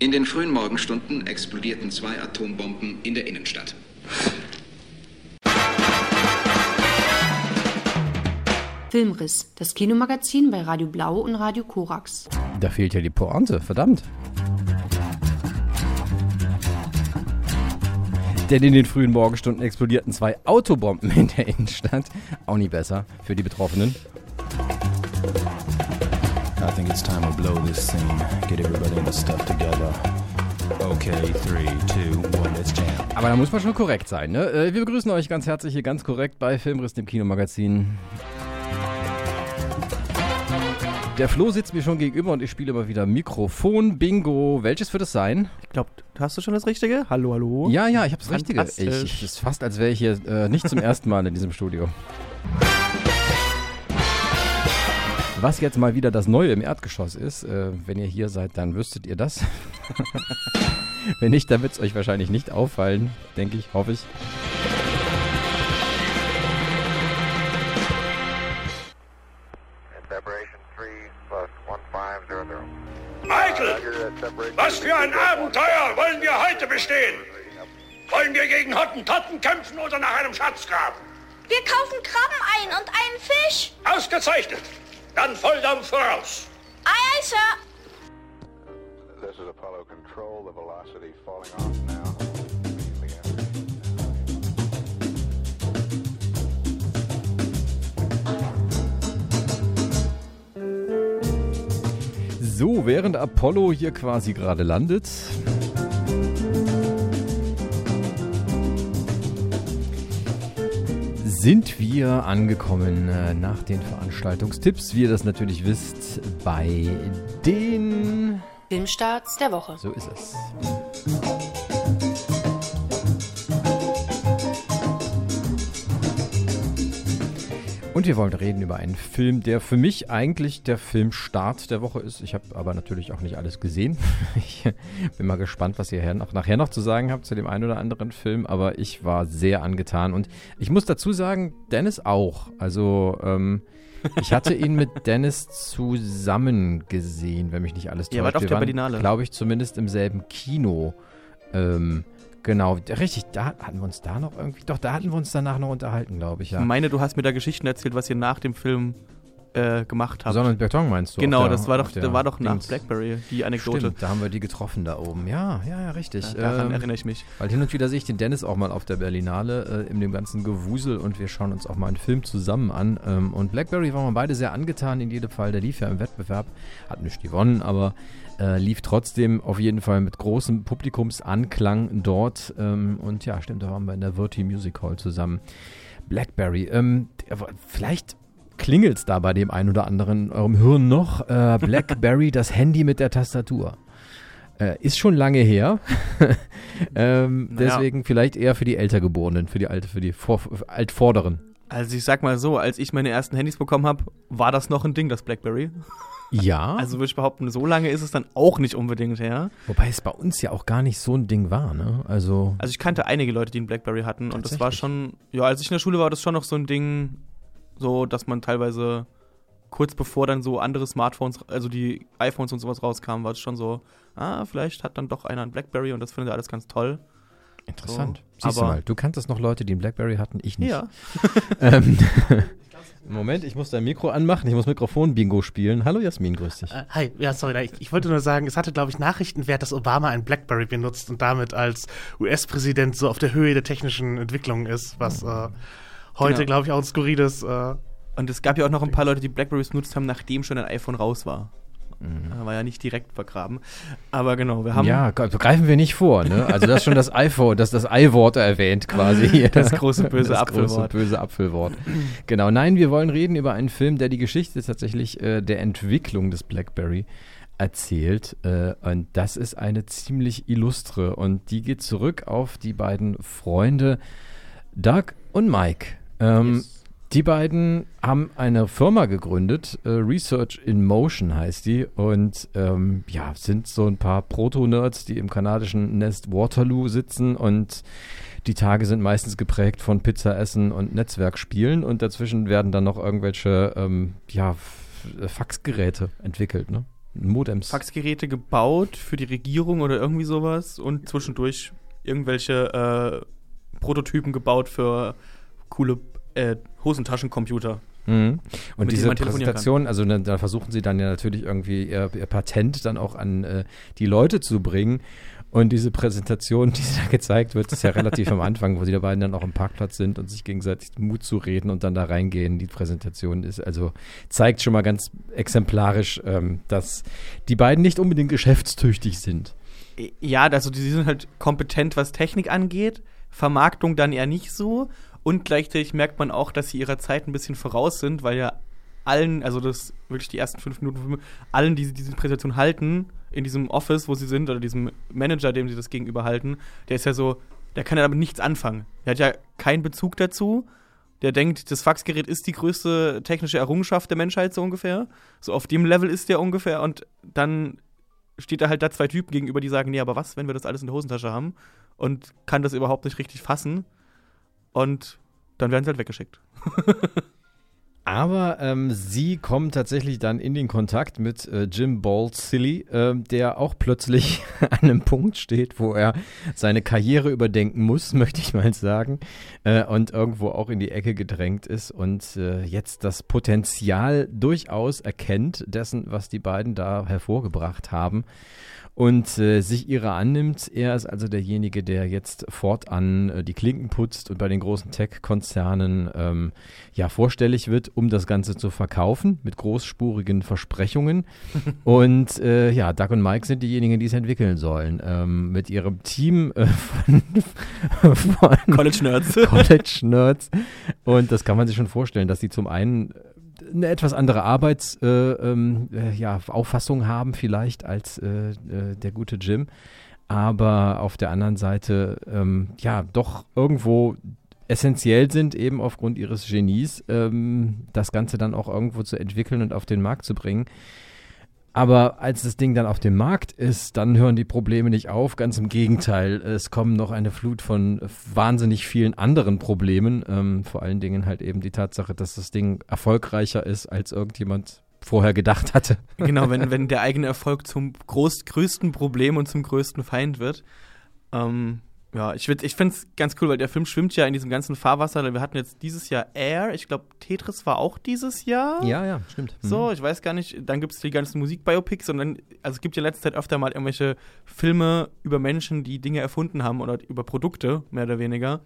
In den frühen Morgenstunden explodierten zwei Atombomben in der Innenstadt. Filmriss, das Kinomagazin bei Radio Blau und Radio Korax. Da fehlt ja die Pointe, verdammt. Denn in den frühen Morgenstunden explodierten zwei Autobomben in der Innenstadt. Auch nie besser für die Betroffenen. I think it's time to blow this scene. Get everybody in the stuff together. Okay, three, two, one, let's jam. Aber da muss man schon korrekt sein, ne? Äh, Wir begrüßen euch ganz herzlich hier ganz korrekt bei Filmriss, dem Kinomagazin. Der Flo sitzt mir schon gegenüber und ich spiele mal wieder Mikrofon Bingo. Welches wird es sein? Ich glaube, hast du schon das Richtige? Hallo, hallo. Ja, ja, ich habe das Richtige. Ich, Fantastisch. ich, es ist fast, als wäre ich hier äh, nicht zum ersten Mal in diesem Studio. Was jetzt mal wieder das Neue im Erdgeschoss ist, äh, wenn ihr hier seid, dann wüsstet ihr das. wenn nicht, dann wird es euch wahrscheinlich nicht auffallen, denke ich, hoffe ich. Separation 3 plus 1500. Michael, was für ein Abenteuer wollen wir heute bestehen? Wollen wir gegen Hottentotten kämpfen oder nach einem Schatzgrab? Wir kaufen Krabben ein und einen Fisch. Ausgezeichnet. Dann Volldampf voraus. Aye, aye, Sir. This is Apollo Control. The velocity falling off now. So, während Apollo hier quasi gerade landet. Sind wir angekommen äh, nach den Veranstaltungstipps, wie ihr das natürlich wisst, bei den. Filmstarts der Woche. So ist es. Und wir wollen reden über einen Film, der für mich eigentlich der Filmstart der Woche ist. Ich habe aber natürlich auch nicht alles gesehen. Ich bin mal gespannt, was ihr noch, nachher noch zu sagen habt zu dem einen oder anderen Film. Aber ich war sehr angetan. Und ich muss dazu sagen, Dennis auch. Also ähm, ich hatte ihn mit Dennis zusammen gesehen, wenn mich nicht alles täuscht. Ihr wart auf der Berlinale. glaube ich, zumindest im selben Kino. Ähm, genau, richtig, da hatten wir uns da noch irgendwie, doch, da hatten wir uns danach noch unterhalten, glaube ich, ja. Ich meine, du hast mir da Geschichten erzählt, was ihr nach dem Film äh, gemacht habt. Sondern Beton meinst du? genau, der- das war doch, der war doch nach Dings. Blackberry die Anekdote. Stimmt, da haben wir die getroffen da oben. Ja, ja, ja, richtig. Ja, daran Ähm, erinnere ich mich. Weil hin und wieder sehe ich den Dennis auch mal auf der Berlinale äh, in dem ganzen Gewusel und wir schauen uns auch mal einen Film zusammen an. Ähm, und Blackberry waren wir beide sehr angetan in jedem Fall. Der lief ja im Wettbewerb, hat nicht gewonnen, aber äh, lief trotzdem auf jeden Fall mit großem Publikumsanklang dort. Ähm, und ja, stimmt, da waren wir in der Virti Music Hall zusammen. Blackberry, ähm, vielleicht klingelt es da bei dem einen oder anderen in eurem Hirn noch. Äh, Blackberry, das Handy mit der Tastatur. Äh, ist schon lange her. ähm, Naja. Deswegen vielleicht eher für die Ältergeborenen, für die alte, für die Vor Altvorderen. Also ich sag mal so, als ich meine ersten Handys bekommen habe, war das noch ein Ding, das Blackberry. Ja. Also würde ich behaupten, so lange ist es dann auch nicht unbedingt her. Wobei es bei uns ja auch gar nicht so ein Ding war, ne? Also. Also ich kannte einige Leute, die einen Blackberry hatten und das war schon, ja, als ich in der Schule war, war das schon noch so ein Ding, so, dass man teilweise kurz bevor dann so andere Smartphones, also die iPhones und sowas rauskamen, war es schon so, ah, vielleicht hat dann doch einer ein Blackberry und das findet er alles ganz toll. Interessant. So, Siehst du mal, du kanntest noch Leute, die einen Blackberry hatten, ich nicht. Ja. Ähm, Moment, ich muss dein Mikro anmachen, ich muss Mikrofon-Bingo spielen. Hallo Jasmin, grüß dich. Äh, Hi, ja, sorry, ich, ich wollte nur sagen, es hatte, glaube ich, Nachrichtenwert, dass Obama ein Blackberry benutzt und damit als US-Präsident so auf der Höhe der technischen Entwicklung ist, was äh, heute, Genau. glaube ich, auch ein skurriles. Äh, Und es gab ja auch noch ein paar Leute, die Blackberries benutzt haben, nachdem schon ein iPhone raus war. Mhm. War ja nicht direkt vergraben. Aber genau, wir haben ja, ge- greifen wir nicht vor, ne? Also das ist schon das iPhone, das das I-Wort erwähnt quasi. hier. Das große böse das Apfelwort. große böse Apfelwort. genau, nein, wir wollen reden über einen Film, der die Geschichte tatsächlich äh, der Entwicklung des BlackBerry erzählt. Äh, und das ist eine ziemlich illustre und die geht zurück auf die beiden Freunde Doug und Mike. Ähm, Die beiden haben eine Firma gegründet, äh, Research in Motion heißt die, und ähm, ja, sind so ein paar Proto-Nerds, die im kanadischen Nest Waterloo sitzen und die Tage sind meistens geprägt von Pizza essen und Netzwerkspielen und dazwischen werden dann noch irgendwelche ähm, ja, Faxgeräte entwickelt, ne? Modems. Faxgeräte gebaut für die Regierung oder irgendwie sowas und zwischendurch irgendwelche äh, Prototypen gebaut für coole äh, Hosentaschencomputer. Mhm. Und diese Präsentation, also da, da versuchen sie dann ja natürlich irgendwie ihr, ihr Patent dann auch an äh, die Leute zu bringen. Und diese Präsentation, die da gezeigt wird, ist ja relativ am Anfang, wo die da beiden dann auch am Parkplatz sind und sich gegenseitig Mut zu reden und dann da reingehen. Die Präsentation ist also zeigt schon mal ganz exemplarisch, ähm, dass die beiden nicht unbedingt geschäftstüchtig sind. Ja, also die sind halt kompetent, was Technik angeht, Vermarktung dann eher nicht so. Und gleichzeitig merkt man auch, dass sie ihrer Zeit ein bisschen voraus sind, weil ja allen, also das wirklich die ersten fünf Minuten, allen, die diese Präsentation halten, in diesem Office, wo sie sind, oder diesem Manager, dem sie das gegenüber halten, der ist ja so, der kann ja damit nichts anfangen. Der hat ja keinen Bezug dazu. Der denkt, das Faxgerät ist die größte technische Errungenschaft der Menschheit, so ungefähr. So auf dem Level ist der ungefähr. Und dann steht da halt da zwei Typen gegenüber, die sagen, nee, aber was, wenn wir das alles in der Hosentasche haben? Und kann das überhaupt nicht richtig fassen. Und dann werden sie halt weggeschickt. Aber ähm, sie kommen tatsächlich dann in den Kontakt mit äh, Jim Bald Silly, äh, der auch plötzlich an einem Punkt steht, wo er seine Karriere überdenken muss, möchte ich mal sagen, äh, und irgendwo auch in die Ecke gedrängt ist und äh, jetzt das Potenzial durchaus erkennt dessen, was die beiden da hervorgebracht haben und äh, sich ihrer annimmt. Er ist also derjenige, der jetzt fortan äh, die Klinken putzt und bei den großen Tech-Konzernen ähm, ja vorstellig wird, um das Ganze zu verkaufen mit großspurigen Versprechungen. und äh, ja, Doug und Mike sind diejenigen, die es entwickeln sollen. Ähm, mit ihrem Team äh, von, von College Nerds. College Nerds. Und das kann man sich schon vorstellen, dass sie zum einen eine etwas andere Arbeitsauffassung äh, ähm, äh, ja, haben vielleicht als äh, äh, der gute Jim. Aber auf der anderen Seite ähm, ja doch irgendwo essentiell sind, eben aufgrund ihres Genies, ähm, das Ganze dann auch irgendwo zu entwickeln und auf den Markt zu bringen. Aber als das Ding dann auf dem Markt ist, dann hören die Probleme nicht auf. Ganz im Gegenteil, es kommen noch eine Flut von wahnsinnig vielen anderen Problemen. Ähm, vor allen Dingen halt eben die Tatsache, dass das Ding erfolgreicher ist, als irgendjemand vorher gedacht hatte. Genau, wenn, wenn der eigene Erfolg zum groß, größten Problem und zum größten Feind wird. Ähm, ja, ich, ich finde es ganz cool, weil der Film schwimmt ja in diesem ganzen Fahrwasser. Wir hatten jetzt dieses Jahr Air. Ich glaube, Tetris war auch dieses Jahr. Ja, ja, stimmt. So, ich weiß gar nicht. Dann gibt es die ganzen Musikbiopics und dann, also es gibt ja in letzter Zeit öfter mal irgendwelche Filme über Menschen, die Dinge erfunden haben oder über Produkte, mehr oder weniger.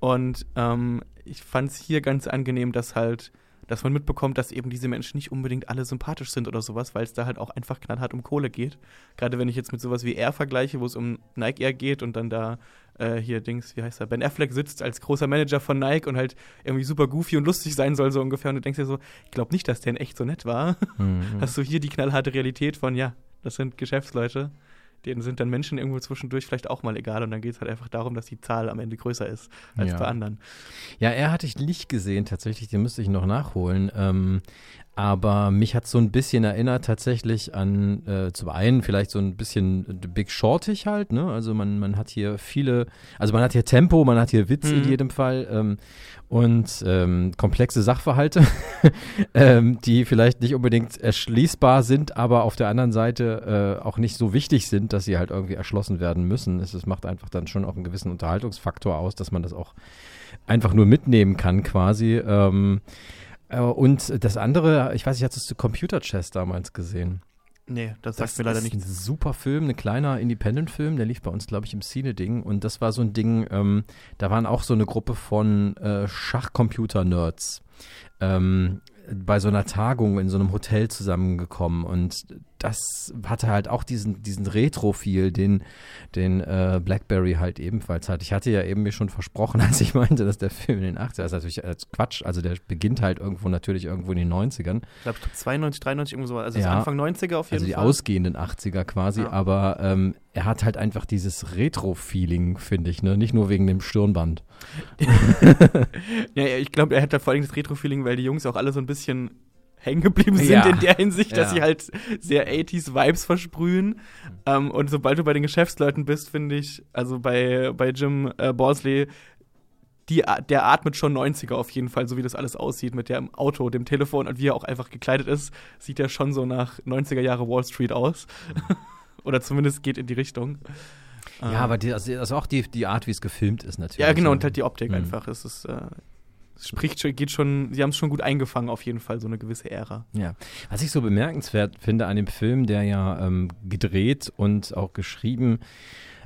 Und ähm, ich fand es hier ganz angenehm, dass halt, dass man mitbekommt, dass eben diese Menschen nicht unbedingt alle sympathisch sind oder sowas, weil es da halt auch einfach knallhart um Kohle geht. Gerade wenn ich jetzt mit sowas wie Air vergleiche, wo es um Nike Air geht und dann da äh, hier Dings, wie heißt er, Ben Affleck sitzt als großer Manager von Nike und halt irgendwie super goofy und lustig sein soll, so ungefähr. Und du denkst dir so, ich glaube nicht, dass der in echt so nett war. Mhm. Hast du hier die knallharte Realität von, ja, das sind Geschäftsleute, denen sind dann Menschen irgendwo zwischendurch vielleicht auch mal egal und dann geht es halt einfach darum, dass die Zahl am Ende größer ist als Ja. bei anderen. Ja, er hatte ich nicht gesehen, tatsächlich, den müsste ich noch nachholen. Ähm, aber mich hat so ein bisschen erinnert tatsächlich an, äh, zum einen vielleicht so ein bisschen Big Shortig halt, ne? Also man, man hat hier viele, also man hat hier Tempo, man hat hier Witz in Mhm. jedem Fall ähm, und ähm, komplexe Sachverhalte, ähm, die vielleicht nicht unbedingt erschließbar sind, aber auf der anderen Seite äh, auch nicht so wichtig sind, dass sie halt irgendwie erschlossen werden müssen. Es, es macht einfach dann schon auch einen gewissen Unterhaltungsfaktor aus, dass man das auch einfach nur mitnehmen kann quasi. Ähm, äh, und das andere, ich weiß nicht, hattest du Computer Chess damals gesehen? Nee, das sagt mir leider ist ein super Film, ein kleiner Independent-Film, der lief bei uns, glaube ich, im Cine-Ding. Und das war so ein Ding, ähm, da waren auch so eine Gruppe von äh, Schachcomputer-Nerds ähm, bei so einer Tagung in so einem Hotel zusammengekommen. Und das hatte halt auch diesen, diesen Retro-Feel, den, den äh, Blackberry halt ebenfalls hat. Ich hatte ja eben mir schon versprochen, als ich meinte, dass der Film in den 80er, das ist natürlich als Quatsch, also der beginnt halt irgendwo natürlich irgendwo in den 90ern. Ich glaube, 92, 93, irgendwo so. Also Ja. Anfang 90er auf jeden Also die Fall. ausgehenden 80er quasi, Ja. aber ähm, er hat halt einfach dieses Retro-Feeling, finde ich, ne? Nicht nur wegen dem Stirnband. Ja, ja, ich glaube, er hat da vor allem das Retro-Feeling, weil die Jungs auch alle so ein bisschen hängen geblieben sind Ja. in der Hinsicht, dass Ja. sie halt sehr 80s-Vibes versprühen. Ähm, und sobald du bei den Geschäftsleuten bist, finde ich, also bei, bei Jim äh, Borsley, die, der atmet schon 90er auf jeden Fall, so wie das alles aussieht mit dem Auto, dem Telefon und wie er auch einfach gekleidet ist, sieht er schon so nach 90er Jahre Wall Street aus. Oder zumindest geht in die Richtung. Ja, aber die, also, also auch die, die Art, wie es gefilmt ist natürlich. Ja, genau, und halt die Optik Mhm. einfach. Es ist, äh, es spricht schon, geht schon, sie haben es schon gut eingefangen, auf jeden Fall, so eine gewisse Ära. Ja, was ich so bemerkenswert finde an dem Film, der ja ähm, gedreht und auch geschrieben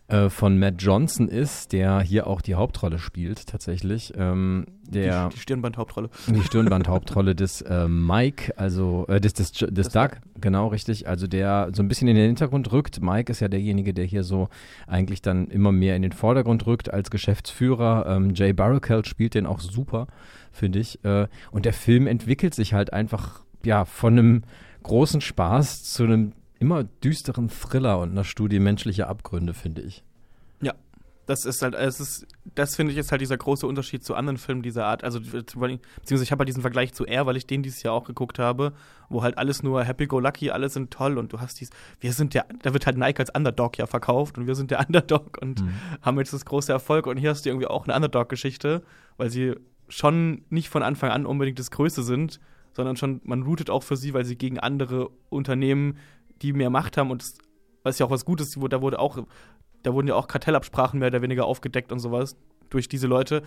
äh, von Matt Johnson ist, der hier auch die Hauptrolle spielt tatsächlich. Ähm, der die, die Stirnband-Hauptrolle. die Stirnband-Hauptrolle des äh, Mike, also äh, des, des, des Doug, genau richtig, also der so ein bisschen in den Hintergrund rückt. Mike ist ja derjenige, der hier so eigentlich dann immer mehr in den Vordergrund rückt als Geschäftsführer. Ähm, Jay Baruchel spielt den auch super, finde ich. Äh, und der Film entwickelt sich halt einfach ja von einem großen Spaß zu einem immer düsteren Thriller und einer Studie menschlicher Abgründe, finde ich. Ja, das ist halt, es ist, das finde ich ist halt dieser große Unterschied zu anderen Filmen dieser Art. Also, beziehungsweise ich habe halt diesen Vergleich zu R, weil ich den dieses Jahr auch geguckt habe, wo halt alles nur happy-go-lucky, alle sind toll und du hast dies, wir sind der, da wird halt Nike als Underdog ja verkauft und wir sind der Underdog und Mhm. haben jetzt das große Erfolg und hier hast du irgendwie auch eine Underdog-Geschichte, weil sie schon nicht von Anfang an unbedingt das Größte sind, sondern schon, man routet auch für sie, weil sie gegen andere Unternehmen, die mehr Macht haben und das, was ja auch was Gutes, da wurde auch, da wurden ja auch Kartellabsprachen mehr oder weniger aufgedeckt und sowas durch diese Leute.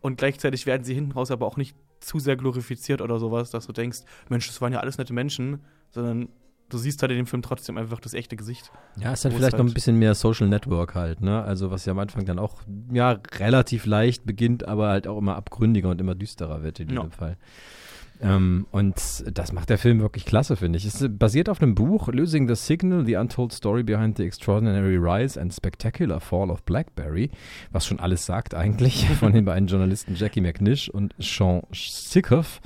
Und gleichzeitig werden sie hinten raus aber auch nicht zu sehr glorifiziert oder sowas, dass du denkst, Mensch, das waren ja alles nette Menschen, sondern du siehst halt in dem Film trotzdem einfach das echte Gesicht. Ja, ist dann es vielleicht noch halt- ein bisschen mehr Social Network halt, ne? Also was ja am Anfang dann auch ja relativ leicht beginnt, aber halt auch immer abgründiger und immer düsterer wird in Ja. diesem Fall. Ähm, und das macht der Film wirklich klasse, finde ich. Es ist basiert auf einem Buch, Losing the Signal, The Untold Story Behind the Extraordinary Rise and Spectacular Fall of Blackberry, was schon alles sagt eigentlich, von den beiden Journalisten Jackie McNish und Sean Sickoff.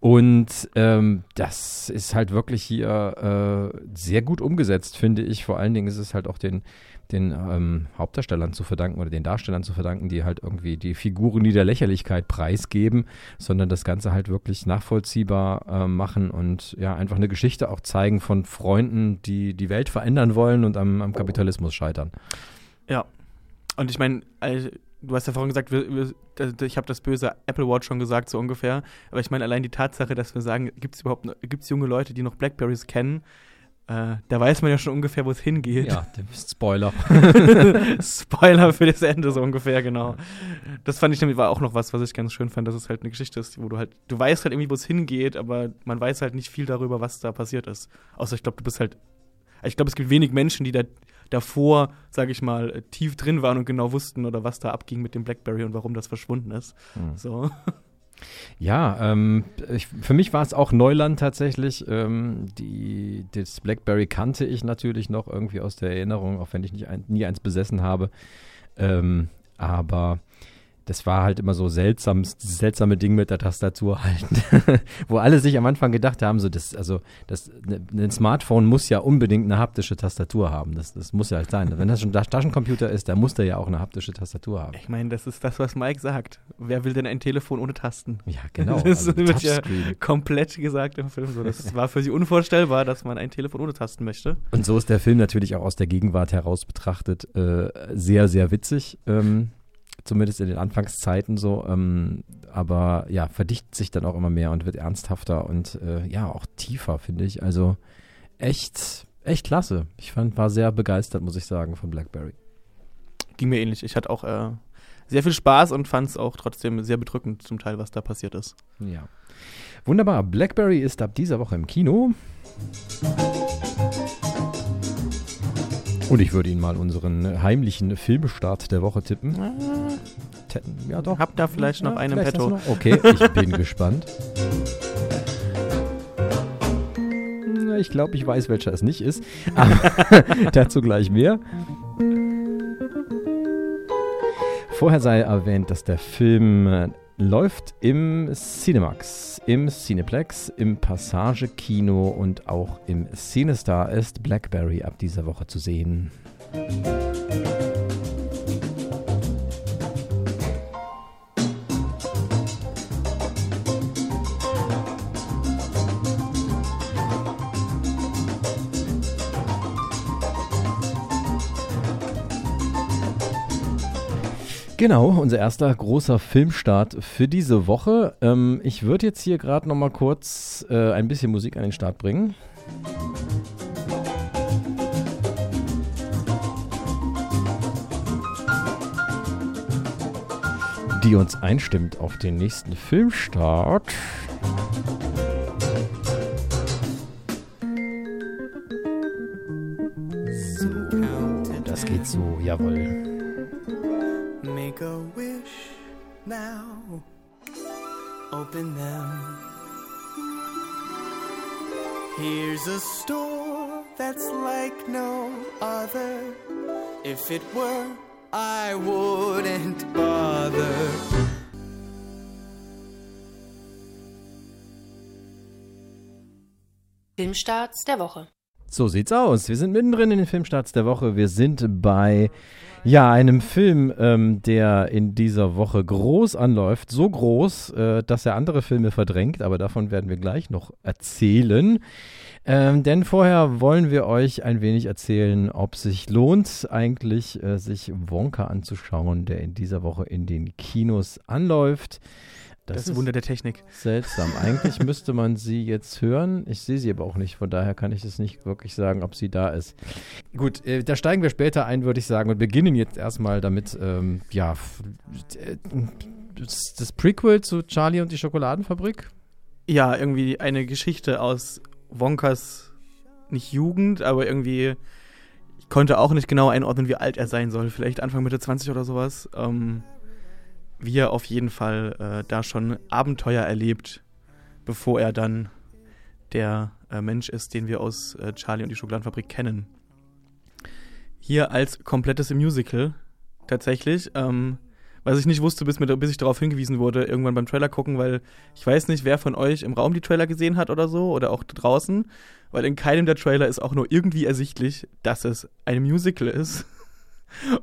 Und ähm, das ist halt wirklich hier äh, sehr gut umgesetzt, finde ich. Vor allen Dingen ist es halt auch den, den ähm, Hauptdarstellern zu verdanken oder den Darstellern zu verdanken, die halt irgendwie die Figuren nie der Lächerlichkeit preisgeben, sondern das Ganze halt wirklich nachvollziehbar äh, machen und ja, einfach eine Geschichte auch zeigen von Freunden, die die Welt verändern wollen und am, am Kapitalismus scheitern. Ja. Und ich meine, äh, du hast ja vorhin gesagt, wir, wir, ich habe das böse Apple Watch schon gesagt, so ungefähr. Aber ich meine, allein die Tatsache, dass wir sagen, gibt es überhaupt gibt's junge Leute, die noch Blackberries kennen, äh, da weiß man ja schon ungefähr, wo es hingeht. Ja, Spoiler. Spoiler für das Ende, so ungefähr, genau. Das fand ich nämlich war auch noch was, was ich ganz schön fand, dass es halt eine Geschichte ist, wo du halt, du weißt halt irgendwie, wo es hingeht, aber man weiß halt nicht viel darüber, was da passiert ist. Außer ich glaube, du bist halt, ich glaube, es gibt wenig Menschen, die da davor, sage ich mal, äh, tief drin waren und genau wussten oder was da abging mit dem Blackberry und warum das verschwunden ist. Hm. So. Ja, ähm, ich, für mich war es auch Neuland tatsächlich. Ähm, die, das Blackberry kannte ich natürlich noch irgendwie aus der Erinnerung, auch wenn ich nicht ein, nie eins besessen habe. Ähm, aber das war halt immer so seltsam, dieses seltsame Ding mit der Tastatur halt, wo alle sich am Anfang gedacht haben, so das, also das, ne, ein Smartphone muss ja unbedingt eine haptische Tastatur haben. Das, das muss ja halt sein. Wenn das schon ein Taschencomputer ist, dann muss der ja auch eine haptische Tastatur haben. Ich meine, das ist das, was Mike sagt. Wer will denn ein Telefon ohne Tasten? Ja, genau. Das also wird ja komplett gesagt im Film. So, das war für sie unvorstellbar, dass man ein Telefon ohne Tasten möchte. Und so ist der Film natürlich auch aus der Gegenwart heraus betrachtet äh, sehr, sehr witzig. Ähm, zumindest in den Anfangszeiten so. Ähm, aber ja, verdichtet sich dann auch immer mehr und wird ernsthafter und äh, ja, auch tiefer, finde ich. Also echt, echt klasse. Ich fand, war sehr begeistert, muss ich sagen, von Blackberry. Ging mir ähnlich. Ich hatte auch äh, sehr viel Spaß und fand es auch trotzdem sehr bedrückend zum Teil, was da passiert ist. Ja. Wunderbar. Blackberry ist ab dieser Woche im Kino. Und ich würde Ihnen mal unseren heimlichen Filmstart der Woche tippen. Tetten, ja doch. Hab da vielleicht noch einen im vielleicht Petto. noch- Okay, ich bin gespannt. Ich glaube, ich weiß, welcher es nicht ist. Aber dazu gleich mehr. Vorher sei erwähnt, dass der Film läuft im Cinemax, im Cineplex, im Passage-Kino und auch im Cinestar ist Blackberry ab dieser Woche zu sehen. Genau, unser erster großer Filmstart für diese Woche. Ähm, ich würde jetzt hier gerade noch mal kurz äh, ein bisschen Musik an den Start bringen. Die uns einstimmt auf den nächsten Filmstart. Das geht so, jawohl. Make a wish now. Open them. Here's a store that's like no other. If it were, I wouldn't bother. Filmstarts der Woche. So sieht's aus. Wir sind mittendrin in den Filmstarts der Woche. Wir sind bei ja, einem Film, ähm, der in dieser Woche groß anläuft. So groß, äh, dass er andere Filme verdrängt, aber davon werden wir gleich noch erzählen. Ähm, denn vorher wollen wir euch ein wenig erzählen, ob sich lohnt, eigentlich äh, sich Wonka anzuschauen, der in dieser Woche in den Kinos anläuft. Das, das Wunder der Technik. Seltsam. Eigentlich müsste man sie jetzt hören. Ich sehe sie aber auch nicht. Von daher kann ich es nicht wirklich sagen, ob sie da ist. Gut, äh, da steigen wir später ein, würde ich sagen, und beginnen jetzt erstmal damit, ähm, ja, das, das Prequel zu Charlie und die Schokoladenfabrik. Ja, irgendwie eine Geschichte aus Wonkas, nicht Jugend, aber irgendwie, ich konnte auch nicht genau einordnen, wie alt er sein soll. Vielleicht Anfang, Mitte 20 oder sowas. Ähm, wie er auf jeden Fall äh, da schon Abenteuer erlebt, bevor er dann der äh, Mensch ist, den wir aus äh, Charlie und die Schokoladenfabrik kennen. Hier als komplettes Musical tatsächlich. Ähm, was ich nicht wusste, bis, mir, bis ich darauf hingewiesen wurde, irgendwann beim Trailer gucken, weil ich weiß nicht, wer von euch im Raum die Trailer gesehen hat oder so oder auch draußen, weil in keinem der Trailer ist auch nur irgendwie ersichtlich, dass es ein Musical ist.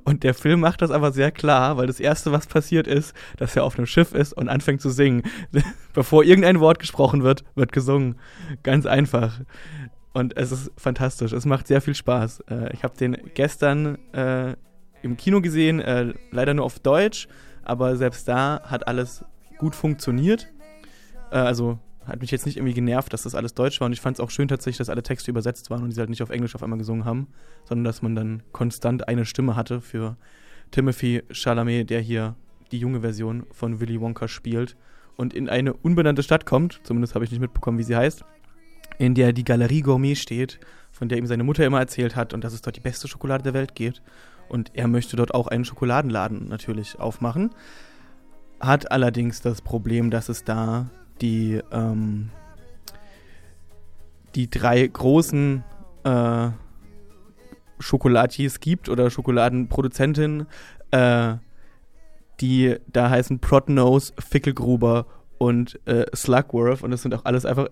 Und der Film macht das aber sehr klar, weil das Erste, was passiert ist, dass er auf einem Schiff ist und anfängt zu singen. Bevor irgendein Wort gesprochen wird, wird gesungen. Ganz einfach. Und es ist fantastisch. Es macht sehr viel Spaß. Äh, ich habe den gestern äh, im Kino gesehen, äh, leider nur auf Deutsch, aber selbst da hat alles gut funktioniert. Äh, also hat mich jetzt nicht irgendwie genervt, dass das alles Deutsch war. Und ich fand es auch schön tatsächlich, dass alle Texte übersetzt waren und die halt nicht auf Englisch auf einmal gesungen haben, sondern dass man dann konstant eine Stimme hatte für Timothy Chalamet, der hier die junge Version von Willy Wonka spielt und in eine unbenannte Stadt kommt, zumindest habe ich nicht mitbekommen, wie sie heißt, in der die Galerie Gourmet steht, von der ihm seine Mutter immer erzählt hat und dass es dort die beste Schokolade der Welt gibt. Und er möchte dort auch einen Schokoladenladen natürlich aufmachen. Hat allerdings das Problem, dass es da die, ähm, die drei großen äh, Schokolatiers gibt oder Schokoladenproduzentinnen, äh, die da heißen Protnose, Fickelgruber und äh, Slugworth und das sind auch alles einfach,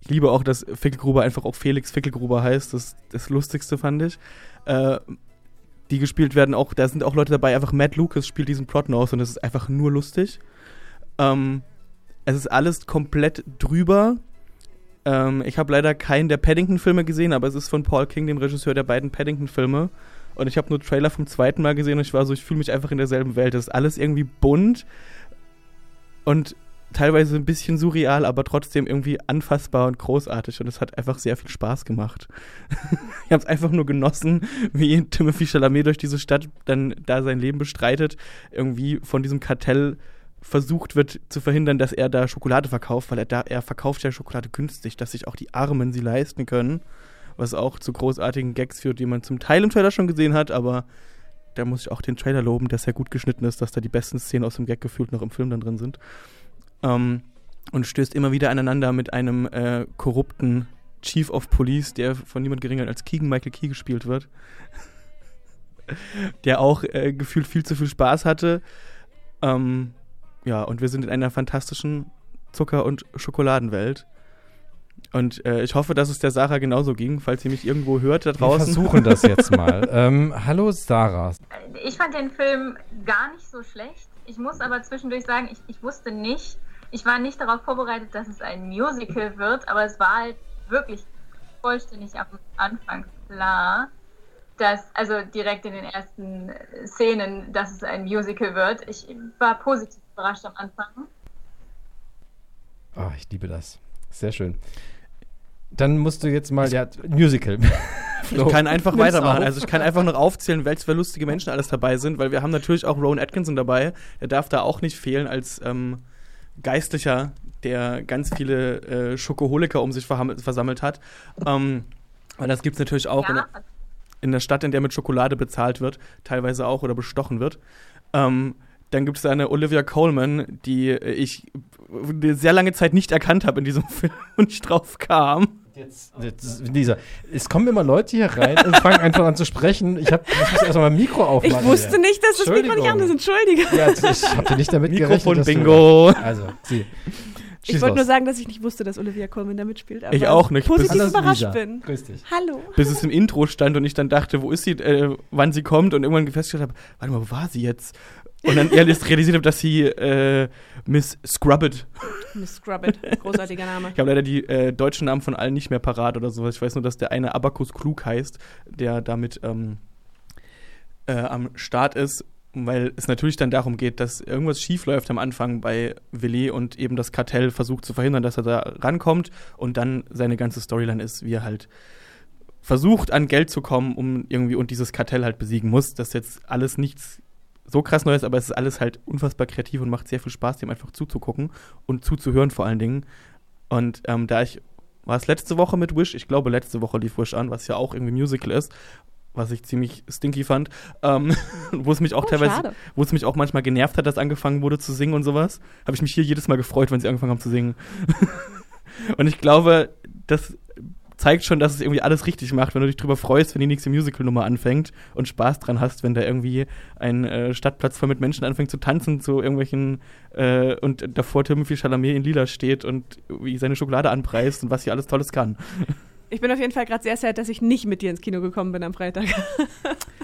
ich liebe auch, dass Fickelgruber einfach auch Felix Fickelgruber heißt, das das Lustigste fand ich. Äh, die gespielt werden auch, da sind auch Leute dabei, einfach Matt Lucas spielt diesen Protnose und das ist einfach nur lustig. Ähm, es ist alles komplett drüber. Ähm, ich habe leider keinen der Paddington-Filme gesehen, aber es ist von Paul King, dem Regisseur der beiden Paddington-Filme. Und ich habe nur Trailer vom zweiten Mal gesehen und ich war so, ich fühle mich einfach in derselben Welt. Das ist alles irgendwie bunt und teilweise ein bisschen surreal, aber trotzdem irgendwie anfassbar und großartig. Und es hat einfach sehr viel Spaß gemacht. ich habe es einfach nur genossen, wie Timothy Chalamet durch diese Stadt dann da sein Leben bestreitet, irgendwie von diesem Kartell versucht wird zu verhindern, dass er da Schokolade verkauft, weil er da, er verkauft ja Schokolade günstig, dass sich auch die Armen sie leisten können. Was auch zu großartigen Gags führt, die man zum Teil im Trailer schon gesehen hat, aber da muss ich auch den Trailer loben, der sehr gut geschnitten ist, dass da die besten Szenen aus dem Gag gefühlt noch im Film dann drin sind. Ähm, und stößt immer wieder aneinander mit einem äh, korrupten Chief of Police, der von niemand geringer als Keegan Michael Key gespielt wird. der auch äh, gefühlt viel zu viel Spaß hatte. Ähm, ja, und wir sind in einer fantastischen Zucker- und Schokoladenwelt. Und äh, ich hoffe, dass es der Sarah genauso ging, falls sie mich irgendwo hört da draußen. Wir versuchen das jetzt mal. ähm, hallo Sarah. Ich fand den Film gar nicht so schlecht. Ich muss aber zwischendurch sagen, ich, ich wusste nicht, ich war nicht darauf vorbereitet, dass es ein Musical wird, aber es war halt wirklich vollständig am Anfang klar. dass, also direkt in den ersten Szenen, dass es ein Musical wird. Ich war positiv überrascht am Anfang. Oh, ich liebe das. Sehr schön. Dann musst du jetzt mal, ja, Musical. Ich kann einfach Nimm's weitermachen. auf. Also ich kann einfach noch aufzählen, welche für lustige Menschen alles dabei sind, weil wir haben natürlich auch Rowan Atkinson dabei. Der darf da auch nicht fehlen als ähm, Geistlicher, der ganz viele äh, Schokoholiker um sich versammelt hat. Ähm, weil das gibt es natürlich auch in, Ja, der, in der Stadt, in der mit Schokolade bezahlt wird, teilweise auch oder bestochen wird. Ähm, dann gibt es eine Olivia Coleman, die äh, ich eine sehr lange Zeit nicht erkannt habe in diesem Film und nicht drauf kam. Jetzt, jetzt, Lisa, es kommen immer Leute hier rein und fangen einfach an zu sprechen. Ich, hab, ich muss erstmal mein Mikro aufmachen. Ich wusste hier. nicht, dass das Mikro nicht an ist. Entschuldige. Ja, ich habe nicht damit Mikrofon gerechnet. du- Bingo. Also, sie. Ich wollte nur sagen, dass ich nicht wusste, dass Olivia Colman da mitspielt. aber Ich auch nicht. Positiv Bis- überrascht Lisa. bin. Grüß dich. Hallo. bis es im Intro stand und ich dann dachte, wo ist sie, äh, wann sie kommt und irgendwann festgestellt habe, warte mal, wo war sie jetzt? Und dann ehrlich realisiert habe, dass sie äh, Miss Scrubbit. Miss Scrubbit, großartiger Name. Ich habe leider die äh, deutschen Namen von allen nicht mehr parat oder sowas. Ich weiß nur, dass der eine Abacus Klug heißt, der damit ähm, äh, am Start ist, weil es natürlich dann darum geht, dass irgendwas schief läuft am Anfang bei Willi und eben das Kartell versucht zu verhindern, dass er da rankommt und dann seine ganze Storyline ist, wie er halt versucht an Geld zu kommen, um irgendwie und dieses Kartell halt besiegen muss. Das ist jetzt alles nichts so krass Neues, aber es ist alles halt unfassbar kreativ und macht sehr viel Spaß, dem einfach zuzugucken und zuzuhören vor allen Dingen. Und ähm, da ich, war es letzte Woche mit Wish? Ich glaube, letzte Woche lief Wish an, was ja auch irgendwie Musical ist, was ich ziemlich stinky fand, ähm, wo es mich auch Oh, teilweise, wo es mich auch manchmal genervt hat, dass angefangen wurde zu singen und sowas, habe ich mich hier jedes Mal gefreut, wenn sie angefangen haben zu singen. und ich glaube, das zeigt schon, dass es irgendwie alles richtig macht, wenn du dich drüber freust, wenn die nächste Musical-Nummer anfängt und Spaß dran hast, wenn da irgendwie ein äh, Stadtplatz voll mit Menschen anfängt zu tanzen zu irgendwelchen äh, und davor Timothy Chalamet in Lila steht und wie seine Schokolade anpreist und was hier alles Tolles kann. Ich bin auf jeden Fall gerade sehr sad, dass ich nicht mit dir ins Kino gekommen bin am Freitag.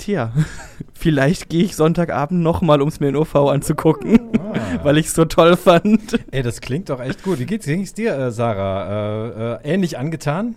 Tja, vielleicht gehe ich Sonntagabend nochmal, um es mir in OV anzugucken, weil ich es so toll fand. Ey, das klingt doch echt gut. Wie geht's, wie ging's dir, äh, Sarah? Äh, äh, ähnlich angetan?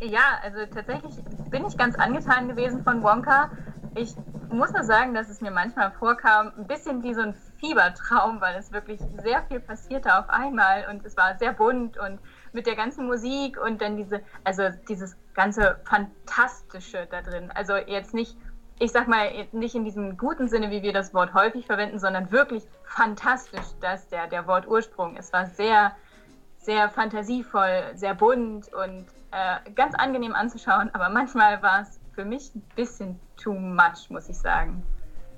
Ja, also tatsächlich bin ich ganz angetan gewesen von Wonka. Ich muss nur sagen, dass es mir manchmal vorkam, ein bisschen wie so ein Fiebertraum, weil es wirklich sehr viel passierte auf einmal und es war sehr bunt und mit der ganzen Musik und dann diese, also dieses ganze Fantastische da drin. Also jetzt nicht, ich sag mal, nicht in diesem guten Sinne, wie wir das Wort häufig verwenden, sondern wirklich fantastisch, dass der, der Wortursprung. Es war sehr, sehr fantasievoll, sehr bunt und äh, ganz angenehm anzuschauen, aber manchmal war es für mich ein bisschen too much, muss ich sagen.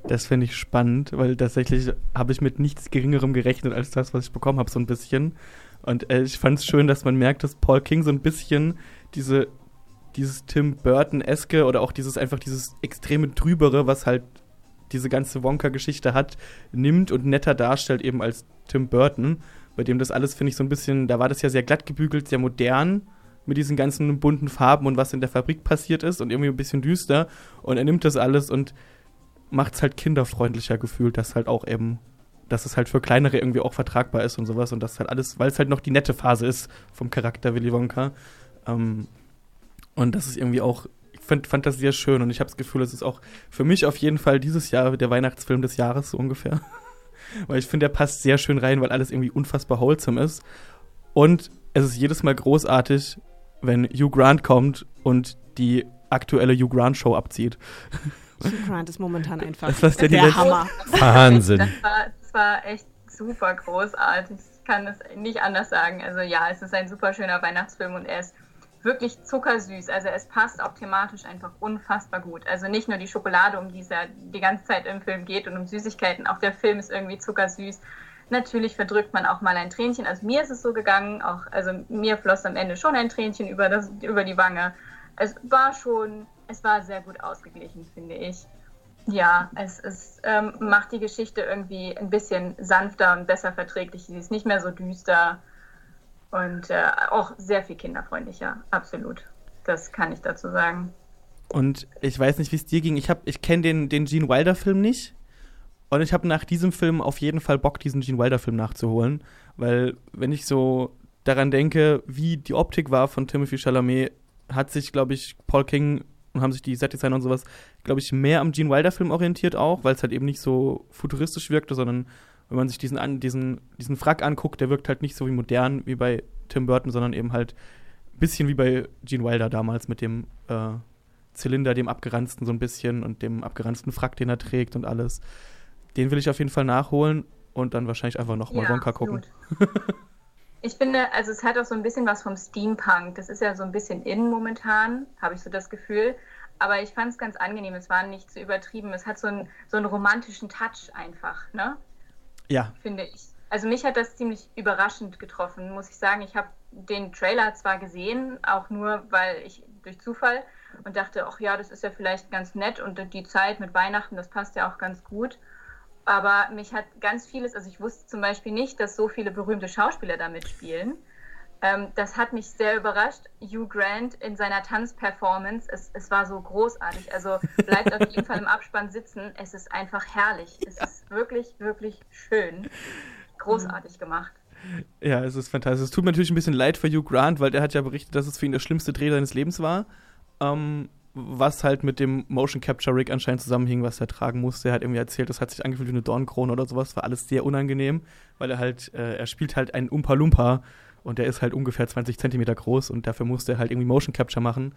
Das finde ich spannend, weil tatsächlich habe ich mit nichts Geringerem gerechnet als das, was ich bekommen habe, so ein bisschen. Und äh, ich fand es schön, dass man merkt, dass Paul King so ein bisschen diese, dieses Tim Burton-eske oder auch dieses einfach dieses extreme Trübere, was halt diese ganze Wonka-Geschichte hat, nimmt und netter darstellt eben als Tim Burton, bei dem das alles, finde ich, so ein bisschen, da war das ja sehr glatt gebügelt, sehr modern mit diesen ganzen bunten Farben und was in der Fabrik passiert ist und irgendwie ein bisschen düster. Und er nimmt das alles und macht es halt kinderfreundlicher gefühlt, dass halt auch eben, dass es halt für kleinere irgendwie auch vertragbar ist und sowas und das halt alles, weil es halt noch die nette Phase ist vom Charakter Willy Wonka. Ähm, und das ist irgendwie auch, ich find, fand das sehr schön und ich habe das Gefühl, es ist auch für mich auf jeden Fall dieses Jahr der Weihnachtsfilm des Jahres so ungefähr. weil ich finde, der passt sehr schön rein, weil alles irgendwie unfassbar wholesome ist. Und es ist jedes Mal großartig, wenn Hugh Grant kommt und die aktuelle Hugh Grant Show abzieht. Hugh Grant ist momentan einfach Das, der der Hammer. Wahnsinn. Das war, war echt super großartig. Ich kann es nicht anders sagen. Also ja, es ist ein super schöner Weihnachtsfilm und er ist wirklich zuckersüß. Also es passt auch thematisch einfach unfassbar gut. Also nicht nur die Schokolade, um die es ja die ganze Zeit im Film geht und um Süßigkeiten. Auch der Film ist irgendwie zuckersüß. Natürlich verdrückt man auch mal ein Tränchen. Also mir ist es so gegangen, auch, also mir floss am Ende schon ein Tränchen über, das, über die Wange. Es war schon, es war sehr gut ausgeglichen, finde ich. Ja, es, es ähm, macht die Geschichte irgendwie ein bisschen sanfter und besser verträglich. Sie ist nicht mehr so düster und äh, auch sehr viel kinderfreundlicher, absolut. Das kann ich dazu sagen. Und ich weiß nicht, wie es dir ging. Ich, ich kenne den, den Gene Wilder-Film nicht. Und ich habe nach diesem Film auf jeden Fall Bock, diesen Gene Wilder-Film nachzuholen. Weil, wenn ich so daran denke, wie die Optik war von Timothy Chalamet, hat sich, glaube ich, Paul King und haben sich die Setdesigner und sowas, glaube ich, mehr am Gene Wilder-Film orientiert auch, weil es halt eben nicht so futuristisch wirkte, sondern wenn man sich diesen, an, diesen, diesen Frack anguckt, der wirkt halt nicht so wie modern wie bei Tim Burton, sondern eben halt ein bisschen wie bei Gene Wilder damals mit dem äh, Zylinder, dem abgeranzten so ein bisschen und dem abgeranzten Frack, den er trägt und alles. Den will ich auf jeden Fall nachholen und dann wahrscheinlich einfach nochmal Ja, Wonka gucken. Ich finde, also es hat auch so ein bisschen was vom Steampunk. Das ist ja so ein bisschen in momentan, habe ich so das Gefühl. Aber ich fand es ganz angenehm. Es war nicht zu übertrieben. Es hat so einen, so einen romantischen Touch einfach, ne? Ja, Finde ich. Also mich hat das ziemlich überraschend getroffen, muss ich sagen. Ich habe den Trailer zwar gesehen, auch nur weil ich durch Zufall und dachte, ach ja, das ist ja vielleicht ganz nett und die Zeit mit Weihnachten, das passt ja auch ganz gut. Aber mich hat ganz vieles, also ich wusste zum Beispiel nicht, dass so viele berühmte Schauspieler da mitspielen. Ähm, das hat mich sehr überrascht. Hugh Grant in seiner Tanzperformance, es, es war so großartig. Also bleibt auf jeden Fall im Abspann sitzen. Es ist einfach herrlich. Es ist wirklich, wirklich schön. Großartig gemacht. Ja, es ist fantastisch. Es tut mir natürlich ein bisschen leid für Hugh Grant, weil der hat ja berichtet, dass es für ihn der schlimmste Dreh seines Lebens war. Ähm, was halt mit dem Motion Capture Rig anscheinend zusammenhing, was er tragen musste. Er hat irgendwie erzählt, das hat sich angefühlt wie eine Dornkrone oder sowas. War alles sehr unangenehm, weil er halt, äh, er spielt halt einen Umpa Lumpa und der ist halt ungefähr 20 Zentimeter groß und dafür musste er halt irgendwie Motion Capture machen.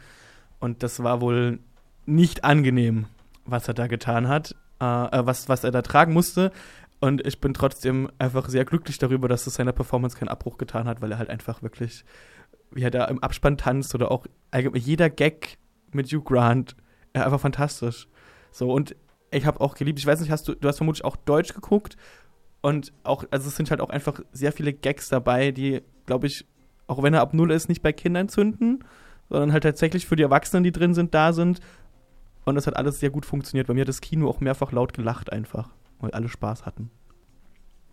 Und das war wohl nicht angenehm, was er da getan hat, äh, äh, was, was er da tragen musste. Und ich bin trotzdem einfach sehr glücklich darüber, dass es seiner Performance keinen Abbruch getan hat, weil er halt einfach wirklich, wie er da im Abspann tanzt oder auch jeder Gag mit Hugh Grant, einfach fantastisch. So, und ich habe auch geliebt, ich weiß nicht, hast du, du hast vermutlich auch Deutsch geguckt und auch, also es sind halt auch einfach sehr viele Gags dabei, die, glaube ich, auch wenn er ab Null ist, nicht bei Kindern zünden, sondern halt tatsächlich für die Erwachsenen, die drin sind, da sind. Und das hat alles sehr gut funktioniert. Bei mir hat das Kino auch mehrfach laut gelacht einfach, weil alle Spaß hatten.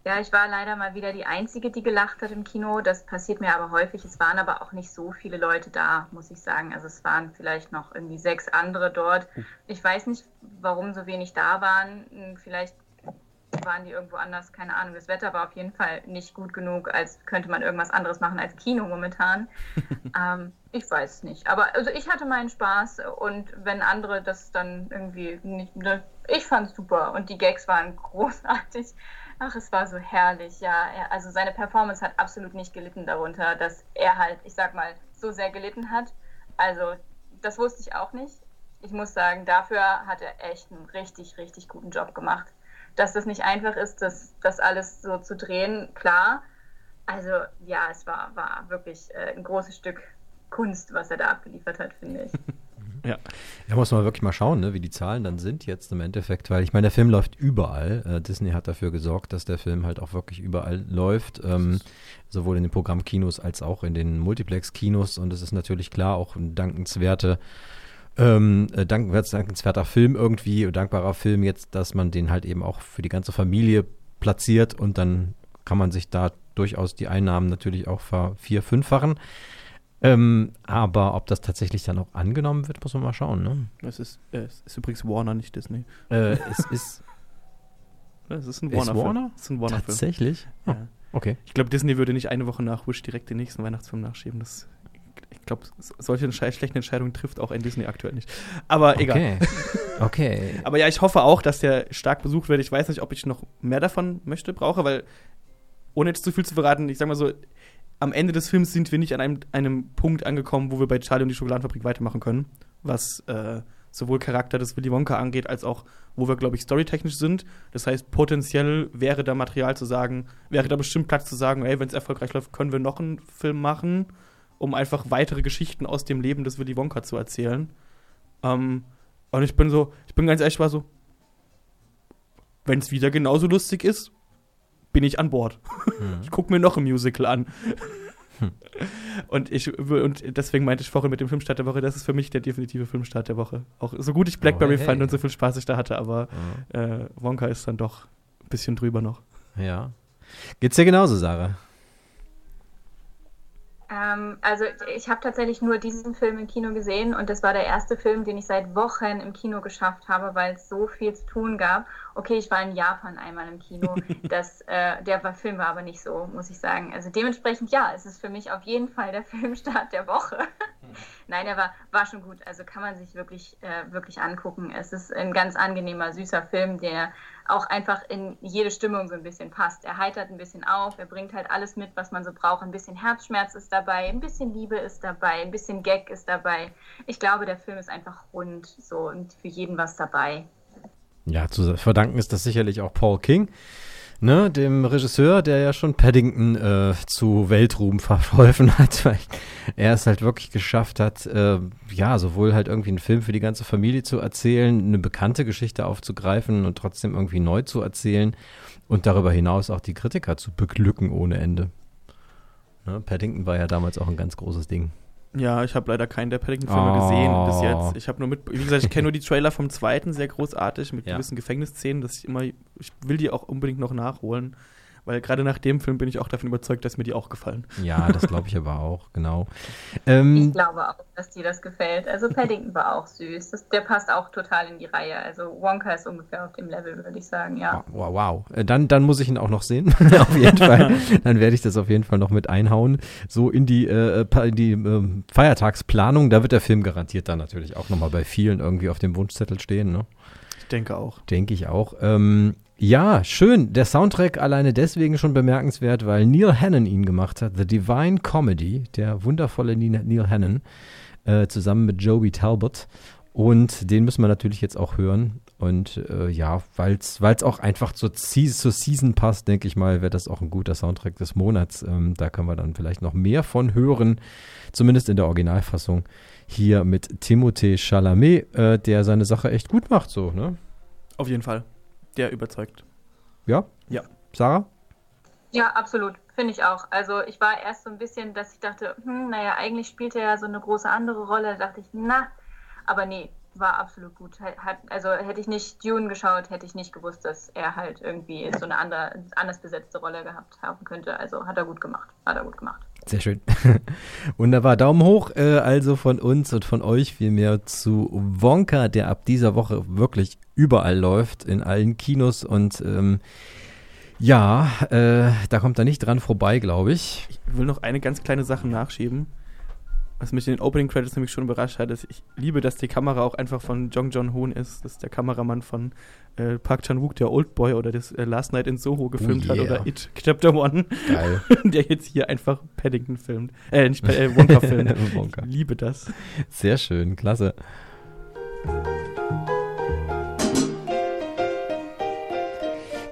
Ja, ich war leider mal wieder die Einzige, die gelacht hat im Kino. Das passiert mir aber häufig. Es waren aber auch nicht so viele Leute da, muss ich sagen. Also es waren vielleicht noch irgendwie sechs andere dort. Ich weiß nicht, warum so wenig da waren. Hm, Vielleicht waren die irgendwo anders, keine Ahnung. Das Wetter war auf jeden Fall nicht gut genug, als könnte man irgendwas anderes machen als Kino momentan. ähm, ich weiß es nicht. Aber also ich hatte meinen Spaß und wenn andere das dann irgendwie nicht. Ne, ich fand es super und die Gags waren großartig. Ach, es war so herrlich, ja. Er, also seine Performance hat absolut nicht gelitten darunter, dass er halt, ich sag mal, so sehr gelitten hat. Also, das wusste ich auch nicht. Ich muss sagen, dafür hat er echt einen richtig, richtig guten Job gemacht. Dass das nicht einfach ist, das, das alles so zu drehen, klar. Also, ja, es war, war wirklich äh, ein großes Stück Kunst, was er da abgeliefert hat, finde ich. Ja. Da muss man wirklich mal schauen, ne, wie die Zahlen dann sind jetzt im Endeffekt, weil ich meine, der Film läuft überall. Äh, Disney hat dafür gesorgt, dass der Film halt auch wirklich überall läuft, ähm, sowohl in den Programmkinos als auch in den Multiplex-Kinos. Und es ist natürlich klar auch ein dankenswerte, ähm, äh, dankenswert- dankenswerter Film irgendwie, dankbarer Film jetzt, dass man den halt eben auch für die ganze Familie platziert und dann kann man sich da durchaus die Einnahmen natürlich auch ver vier, fünffachen. Ähm, aber ob das tatsächlich dann auch angenommen wird, muss man mal schauen. Ne? Es ist, äh, es ist übrigens Warner, nicht Disney. Äh, es ist. Es ist ein Ist Warner-Film. Warner? Es ist ein Warner-Film. Tatsächlich? Oh, Ja. okay. Ich glaube, Disney würde nicht eine Woche nach Wish direkt den nächsten Weihnachtsfilm nachschieben. Das, ich glaube, solche schlechten Entscheidungen trifft auch ein Disney aktuell nicht. Aber egal. Okay. Okay. Aber ja, ich hoffe auch, dass der stark besucht wird. Ich weiß nicht, ob ich noch mehr davon möchte, brauche, weil ohne jetzt zu viel zu verraten, ich sag mal so, am Ende des Films sind wir nicht an einem, einem Punkt angekommen, wo wir bei Charlie und die Schokoladenfabrik weitermachen können, was äh, sowohl Charakter des Willy Wonka angeht, als auch, wo wir, glaube ich, storytechnisch sind. Das heißt, potenziell wäre da Material zu sagen, wäre da bestimmt Platz zu sagen, ey, wenn es erfolgreich läuft, können wir noch einen Film machen, um einfach weitere Geschichten aus dem Leben des Willy Wonka zu erzählen. Ähm, und ich bin so, ich bin ganz ehrlich, war so, wenn es wieder genauso lustig ist, bin ich an Bord. Ich gucke mir noch ein Musical an. Und, ich, und deswegen meinte ich vorhin mit dem Filmstart der Woche, das ist für mich der definitive Filmstart der Woche. Auch so gut ich Blackberry Oh, hey. fand und so viel Spaß ich da hatte, aber äh, Wonka ist dann doch ein bisschen drüber noch. Ja. Geht's dir genauso, Sarah? Ähm, also ich habe tatsächlich nur diesen Film im Kino gesehen und das war der erste Film, den ich seit Wochen im Kino geschafft habe, weil es so viel zu tun gab. Okay, ich war in Japan einmal im Kino. Das, äh, der war, Film war aber nicht so, muss ich sagen. Also dementsprechend ja, es ist für mich auf jeden Fall der Filmstart der Woche. Nein, er war, war schon gut. Also kann man sich wirklich, äh, wirklich angucken. Es ist ein ganz angenehmer, süßer Film, der auch einfach in jede Stimmung so ein bisschen passt. Er heitert ein bisschen auf, er bringt halt alles mit, was man so braucht. Ein bisschen Herzschmerz ist dabei, ein bisschen Liebe ist dabei, ein bisschen Gag ist dabei. Ich glaube, der Film ist einfach rund so und für jeden was dabei. Ja, zu verdanken ist das sicherlich auch Paul King, ne, dem Regisseur, der ja schon Paddington äh, zu Weltruhm verholfen hat, weil er es halt wirklich geschafft hat, äh, ja, sowohl halt irgendwie einen Film für die ganze Familie zu erzählen, eine bekannte Geschichte aufzugreifen und trotzdem irgendwie neu zu erzählen und darüber hinaus auch die Kritiker zu beglücken ohne Ende. Ne, Paddington war ja damals auch ein ganz großes Ding. Ja, ich habe leider keinen der Paddington-Filme Oh. gesehen bis jetzt. Ich habe nur mit, wie gesagt, ich kenne nur die Trailer vom zweiten, sehr großartig, mit Ja. gewissen Gefängnisszenen, dass ich immer, ich will die auch unbedingt noch nachholen, weil gerade nach dem Film bin ich auch davon überzeugt, dass mir die auch gefallen. Ja, das glaube ich aber auch, genau. Ähm, Ich glaube auch, dass dir das gefällt. Also Paddington war auch süß. Das, der passt auch total in die Reihe. Also Wonka ist ungefähr auf dem Level, würde ich sagen, ja. Wow, wow. Äh, Dann, dann muss ich ihn auch noch sehen. auf jeden Fall. Dann werde ich das auf jeden Fall noch mit einhauen. So in die, äh, pa- in die ähm, Feiertagsplanung. Da wird der Film garantiert dann natürlich auch nochmal bei vielen irgendwie auf dem Wunschzettel stehen. Ne? Ich denke auch. Denke ich auch. Ähm, ja, schön. Der Soundtrack alleine deswegen schon bemerkenswert, weil Neil Hannon ihn gemacht hat. The Divine Comedy, der wundervolle Neil Hannon, äh, zusammen mit Joby Talbot. Und den müssen wir natürlich jetzt auch hören. Und äh, ja, weil es auch einfach zur, zur Season passt, denke ich mal, wäre das auch ein guter Soundtrack des Monats. Ähm, da können wir dann vielleicht noch mehr von hören, zumindest in der Originalfassung. Hier mit Timothée Chalamet, äh, der seine Sache echt gut macht, so, ne? Auf jeden Fall. Der überzeugt. Ja? Ja. Sarah? Ja, absolut. Finde ich auch. Also ich war erst so ein bisschen, dass ich dachte, hm, naja, eigentlich spielt er ja so eine große andere Rolle. Da dachte ich, na, aber nee, war absolut gut. Hat, also hätte ich nicht Dune geschaut, hätte ich nicht gewusst, dass er halt irgendwie so eine andere, anders besetzte Rolle gehabt haben könnte. Also hat er gut gemacht. Hat er gut gemacht. Sehr schön. Wunderbar. Daumen hoch äh, also von uns und von euch vielmehr zu Wonka, der ab dieser Woche wirklich überall läuft, in allen Kinos und ähm, ja, äh, da kommt er nicht dran vorbei, glaube ich. Ich will noch eine ganz kleine Sache nachschieben. Was mich in den Opening Credits nämlich schon überrascht hat, ist, ich liebe, dass die Kamera auch einfach von Jong John Hoon ist. Das ist der Kameramann von äh, Park Chan-wook, der Oldboy oder das äh, Last Night in Soho gefilmt hat yeah. oder It Chapter One. Geil. der jetzt hier einfach Paddington filmt. Äh, nicht Pa- äh, Wonka filmt. Wonka. Ich liebe das. Sehr schön, klasse.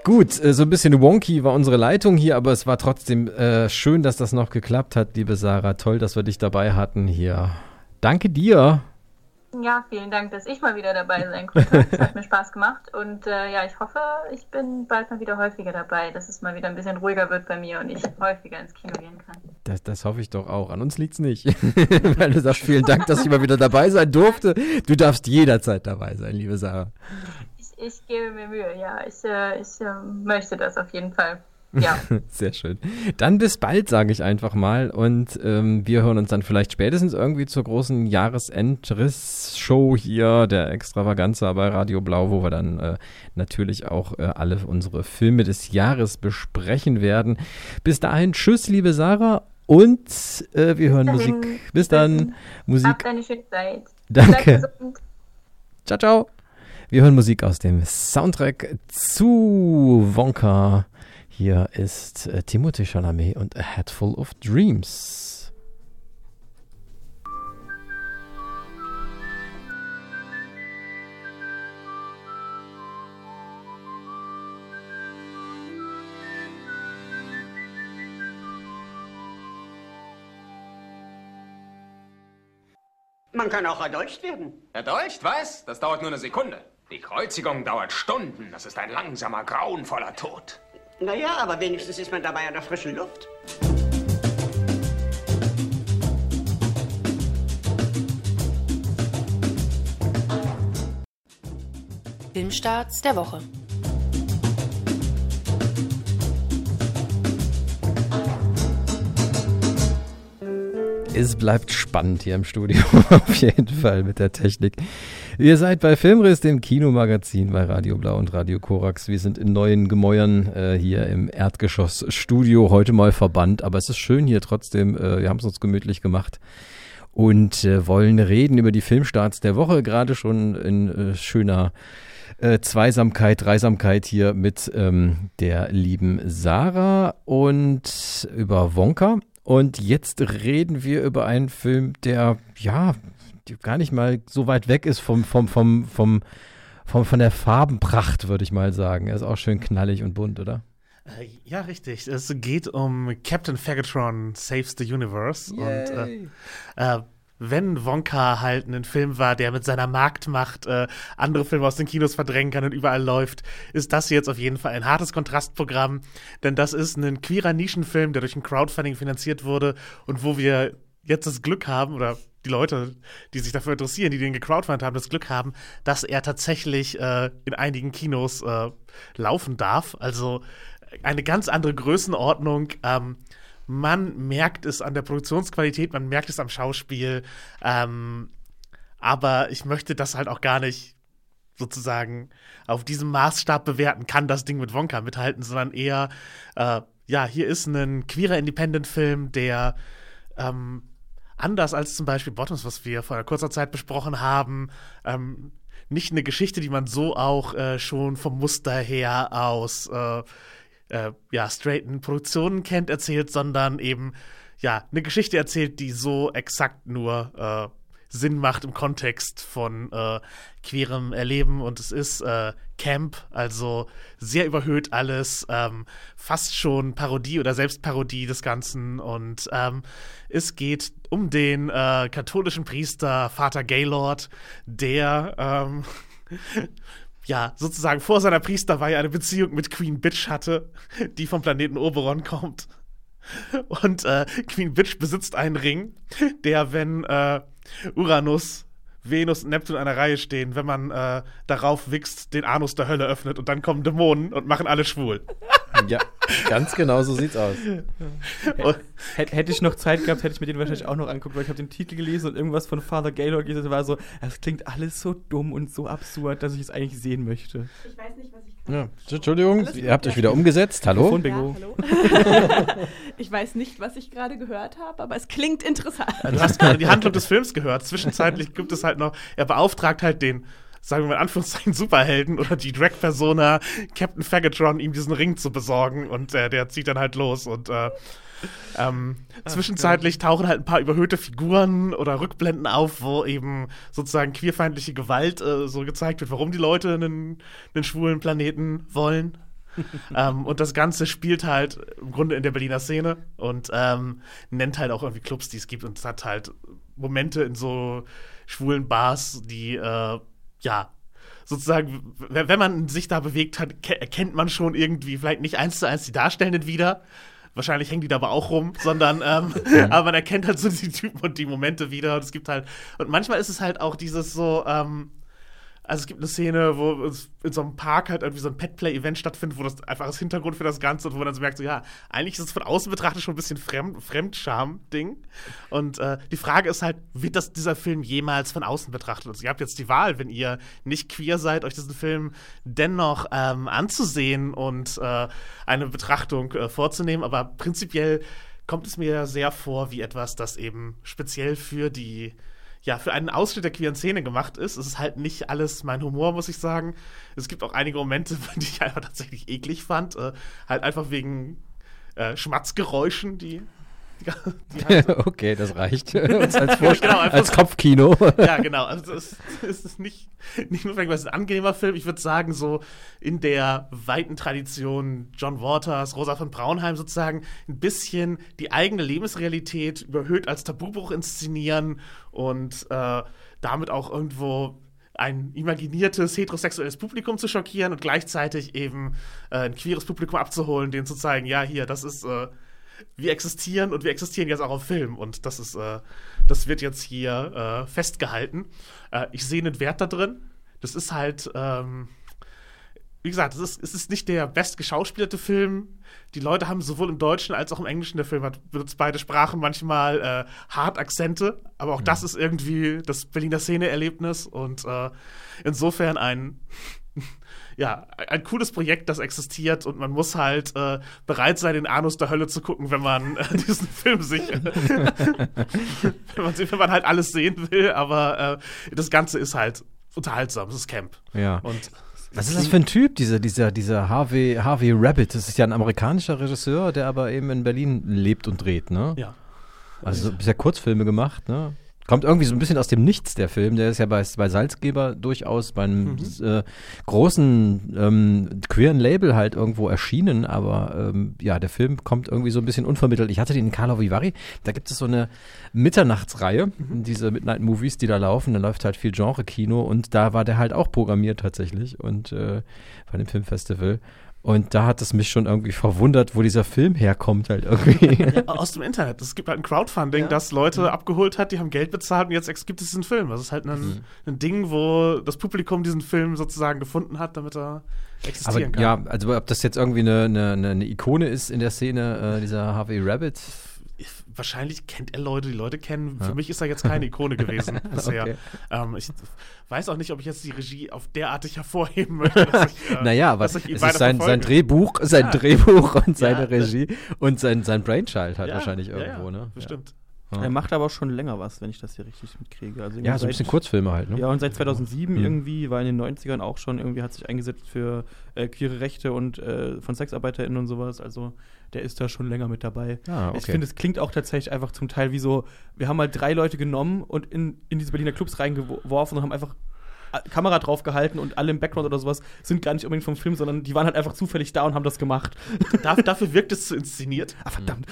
Gut, äh, so ein bisschen wonky war unsere Leitung hier, aber es war trotzdem äh, schön, dass das noch geklappt hat, liebe Sarah. Toll, dass wir dich dabei hatten hier. Danke dir. Ja, vielen Dank, dass ich mal wieder dabei sein konnte. Es hat mir Spaß gemacht und äh, ja, ich hoffe, ich bin bald mal wieder häufiger dabei, dass es mal wieder ein bisschen ruhiger wird bei mir und ich häufiger ins Kino gehen kann. Das, das hoffe ich doch auch. An uns liegt's nicht. Weil du sagst, vielen Dank, dass ich mal wieder dabei sein durfte. Du darfst jederzeit dabei sein, liebe Sarah. Ich, ich gebe mir Mühe, ja, ich, äh, ich äh, möchte das auf jeden Fall. Ja. Sehr schön. Dann bis bald, sage ich einfach mal. Und ähm, wir hören uns dann vielleicht spätestens irgendwie zur großen Jahresendriss-Show hier, der Extravaganza bei Radio Blau, wo wir dann äh, natürlich auch äh, alle unsere Filme des Jahres besprechen werden. Bis dahin, tschüss, liebe Sarah. Und äh, wir hören Bis. Musik. Bis dann. Musik. Habt eine schöne Zeit. Danke. Ciao, ciao. Wir hören Musik aus dem Soundtrack zu Wonka. Hier ist äh, Timothée Chalamet und A Head Full of Dreams. Man kann auch erdolcht werden. Erdolcht, was? Das dauert nur eine Sekunde. Die Kreuzigung dauert Stunden. Das ist ein langsamer, grauenvoller Tod. Naja, aber wenigstens ist man dabei an der frischen Luft. Filmstarts der Woche. Es bleibt spannend hier im Studio, auf jeden Fall mit der Technik. Ihr seid bei Filmriss, dem Kinomagazin bei Radio Blau und Radio Korax. Wir sind in neuen Gemäuern äh, hier im Erdgeschossstudio, heute mal verbannt, aber es ist schön hier trotzdem. Äh, wir haben es uns gemütlich gemacht und äh, wollen reden über die Filmstarts der Woche, gerade schon in äh, schöner äh, Zweisamkeit, Dreisamkeit hier mit ähm, der lieben Sarah und über Wonka. Und jetzt reden wir über einen Film, der ja gar nicht mal so weit weg ist vom, vom, vom, vom, vom, von der Farbenpracht, würde ich mal sagen. Er ist auch schön knallig und bunt, oder? Äh, ja, richtig. Es geht um Captain Fagatron Saves the Universe. Yay. Und äh, äh, wenn Wonka halt ein Film war, der mit seiner Marktmacht äh, andere Filme aus den Kinos verdrängen kann und überall läuft, ist das jetzt auf jeden Fall ein hartes Kontrastprogramm. Denn das ist ein queerer Nischenfilm, der durch ein Crowdfunding finanziert wurde und wo wir jetzt das Glück haben, oder die Leute, die sich dafür interessieren, die den gecrowdfundet haben, das Glück haben, dass er tatsächlich äh, in einigen Kinos äh, laufen darf. Also eine ganz andere Größenordnung. Ähm, man merkt es an der Produktionsqualität, man merkt es am Schauspiel. Ähm, aber ich möchte das halt auch gar nicht sozusagen auf diesem Maßstab bewerten, kann das Ding mit Wonka mithalten, sondern eher, äh, ja, hier ist ein queerer Independent-Film, der ähm, anders als zum Beispiel Bottoms, was wir vor kurzer Zeit besprochen haben, ähm, nicht eine Geschichte, die man so auch äh, schon vom Muster her aus äh, äh, ja, straighten Produktionen kennt, erzählt, sondern eben ja, eine Geschichte erzählt, die so exakt nur äh, Sinn macht im Kontext von äh, queerem Erleben. Und es ist äh, Camp, also sehr überhöht alles, ähm, fast schon Parodie oder Selbstparodie des Ganzen. Und ähm, es geht um den äh, katholischen Priester Vater Gaylord, der ähm, ja, sozusagen vor seiner Priesterweihe eine Beziehung mit Queen Bitch hatte, die vom Planeten Oberon kommt. Und äh, Queen Bitch besitzt einen Ring, der, wenn äh, Uranus, Venus und Neptun in einer Reihe stehen, wenn man äh, darauf wächst, den Anus der Hölle öffnet und dann kommen Dämonen und machen alle schwul. Ja, ganz genau so sieht's aus. Hätte, hätte ich noch Zeit gehabt, hätte ich mir den wahrscheinlich auch noch anguckt, weil ich habe den Titel gelesen und irgendwas von Father Gaylord gelesen und war so, es klingt alles so dumm und so absurd, dass ich es eigentlich sehen möchte. Ich weiß nicht, was ich ja. Entschuldigung, ihr habt euch wieder umgesetzt. Hallo? Ja, hallo. ich weiß nicht, was ich gerade gehört habe, aber es klingt interessant. Du hast gerade die Handlung des Films gehört. Zwischenzeitlich gibt es halt noch, er beauftragt halt den sagen wir mal in Anführungszeichen, Superhelden oder die Drag-Persona Captain Fagatron, ihm diesen Ring zu besorgen und äh, der zieht dann halt los und äh, ähm, Ach, zwischenzeitlich tauchen halt ein paar überhöhte Figuren oder Rückblenden auf, wo eben sozusagen queerfeindliche Gewalt äh, so gezeigt wird, warum die Leute einen, einen schwulen Planeten wollen. ähm, und das Ganze spielt halt im Grunde in der Berliner Szene und ähm, nennt halt auch irgendwie Clubs, die es gibt und es hat halt Momente in so schwulen Bars, die äh, ja, sozusagen, wenn man sich da bewegt hat, erkennt man schon irgendwie vielleicht nicht eins zu eins die Darstellenden wieder. Wahrscheinlich hängen die da aber auch rum, sondern ähm, ja. aber man erkennt halt so die Typen und die Momente wieder. Und es gibt halt, und manchmal ist es halt auch dieses so, ähm, also es gibt eine Szene, wo in so einem Park halt irgendwie so ein Petplay-Event stattfindet, wo das einfach als Hintergrund für das Ganze und wo man dann so merkt, so ja, eigentlich ist es von außen betrachtet schon ein bisschen Fremd Fremdscham-Ding. Und äh, die Frage ist halt, wird das dieser Film jemals von außen betrachtet? Also ihr habt jetzt die Wahl, wenn ihr nicht queer seid, euch diesen Film dennoch ähm, anzusehen und äh, eine Betrachtung äh, vorzunehmen. Aber prinzipiell kommt es mir sehr vor wie etwas, das eben speziell für die ja, für einen Ausschnitt der queeren Szene gemacht ist. Es ist halt nicht alles mein Humor, muss ich sagen. Es gibt auch einige Momente, die ich einfach tatsächlich eklig fand. Äh, halt einfach wegen äh, Schmatzgeräuschen, die okay, das reicht. Uns als, genau, als Kopfkino. ja, genau. Also es, es ist nicht, nicht nur ein angenehmer Film. Ich würde sagen, so in der weiten Tradition John Waters, Rosa von Braunheim sozusagen, ein bisschen die eigene Lebensrealität überhöht als Tabubuch inszenieren und äh, damit auch irgendwo ein imaginiertes heterosexuelles Publikum zu schockieren und gleichzeitig eben äh, ein queeres Publikum abzuholen, denen zu zeigen, ja, hier, das ist äh, wir existieren und wir existieren jetzt auch auf Film und das ist, äh, das wird jetzt hier äh, festgehalten. Äh, ich sehe einen Wert da drin. Das ist halt, ähm, wie gesagt, es ist, es ist nicht der bestgeschauspielerte Film. Die Leute haben sowohl im Deutschen als auch im Englischen, der Film hat benutzt beide Sprachen manchmal äh, hart Akzente, aber auch das ist irgendwie das Berliner Szene-Erlebnis und äh, insofern ein ja, ein cooles Projekt, das existiert und man muss halt äh, bereit sein, den Anus der Hölle zu gucken, wenn man äh, diesen Film sich, wenn, man, wenn man halt alles sehen will, aber äh, das Ganze ist halt unterhaltsam, es ist Camp. Ja. Und Was ist das für ein Typ, dieser, dieser, dieser Harvey, Harvey Rabbit? Das ist ja ein amerikanischer Regisseur, der aber eben in Berlin lebt und dreht, ne? Ja. Also bisher Kurzfilme gemacht, ne? Kommt irgendwie so ein bisschen aus dem Nichts, der Film. Der ist ja bei, bei Salzgeber durchaus bei einem Mhm. äh, großen ähm, queeren Label halt irgendwo erschienen, aber ähm, ja, der Film kommt irgendwie so ein bisschen unvermittelt. Ich hatte den in Carlo Vivari, da gibt es so eine Mitternachtsreihe, Mhm. diese Midnight Movies, die da laufen, da läuft halt viel Genre-Kino und da war der halt auch programmiert tatsächlich und äh, bei dem Filmfestival. Und da hat es mich schon irgendwie verwundert, wo dieser Film herkommt halt irgendwie. Ja, aus dem Internet. Es gibt halt ein Crowdfunding, das Leute abgeholt hat, die haben Geld bezahlt und jetzt gibt es diesen Film. Das ist halt ein, Mhm. ein Ding, wo das Publikum diesen Film sozusagen gefunden hat, damit er Aber existieren kann. ja, also ob das jetzt irgendwie eine, eine, eine- eine Ikone ist in der Szene, äh, dieser Harvey Rabbit. Wahrscheinlich kennt er Leute, die Leute kennen. Für Ja. mich ist er jetzt keine Ikone gewesen bisher. Okay. Ähm, ich weiß auch nicht, ob ich jetzt die Regie auf derartig hervorheben möchte. Dass ich, äh, Naja, aber dass es ich ihn ist sein, sein. Drehbuch, sein Ja. Drehbuch und seine Regie und sein, sein Brainchild halt wahrscheinlich irgendwo, ne? bestimmt. Ja. Er macht aber auch schon länger was, wenn ich das hier richtig mitkriege. Also Ja, so ein bisschen Kurzfilme halt, ne? Ja, und seit 2007 Mhm. irgendwie, war in den 90ern auch schon, irgendwie hat sich eingesetzt für äh, queere Rechte und äh, von SexarbeiterInnen und sowas. Also der ist da schon länger mit dabei. Ah, Ich okay. finde, es klingt auch tatsächlich einfach zum Teil wie so, wir haben mal drei Leute genommen und in, in diese Berliner Clubs reingeworfen und haben einfach Kamera drauf gehalten und alle im Background oder sowas sind gar nicht unbedingt vom Film, sondern die waren halt einfach zufällig da und haben das gemacht. Darf, dafür wirkt es zu inszeniert. Ah, verdammt.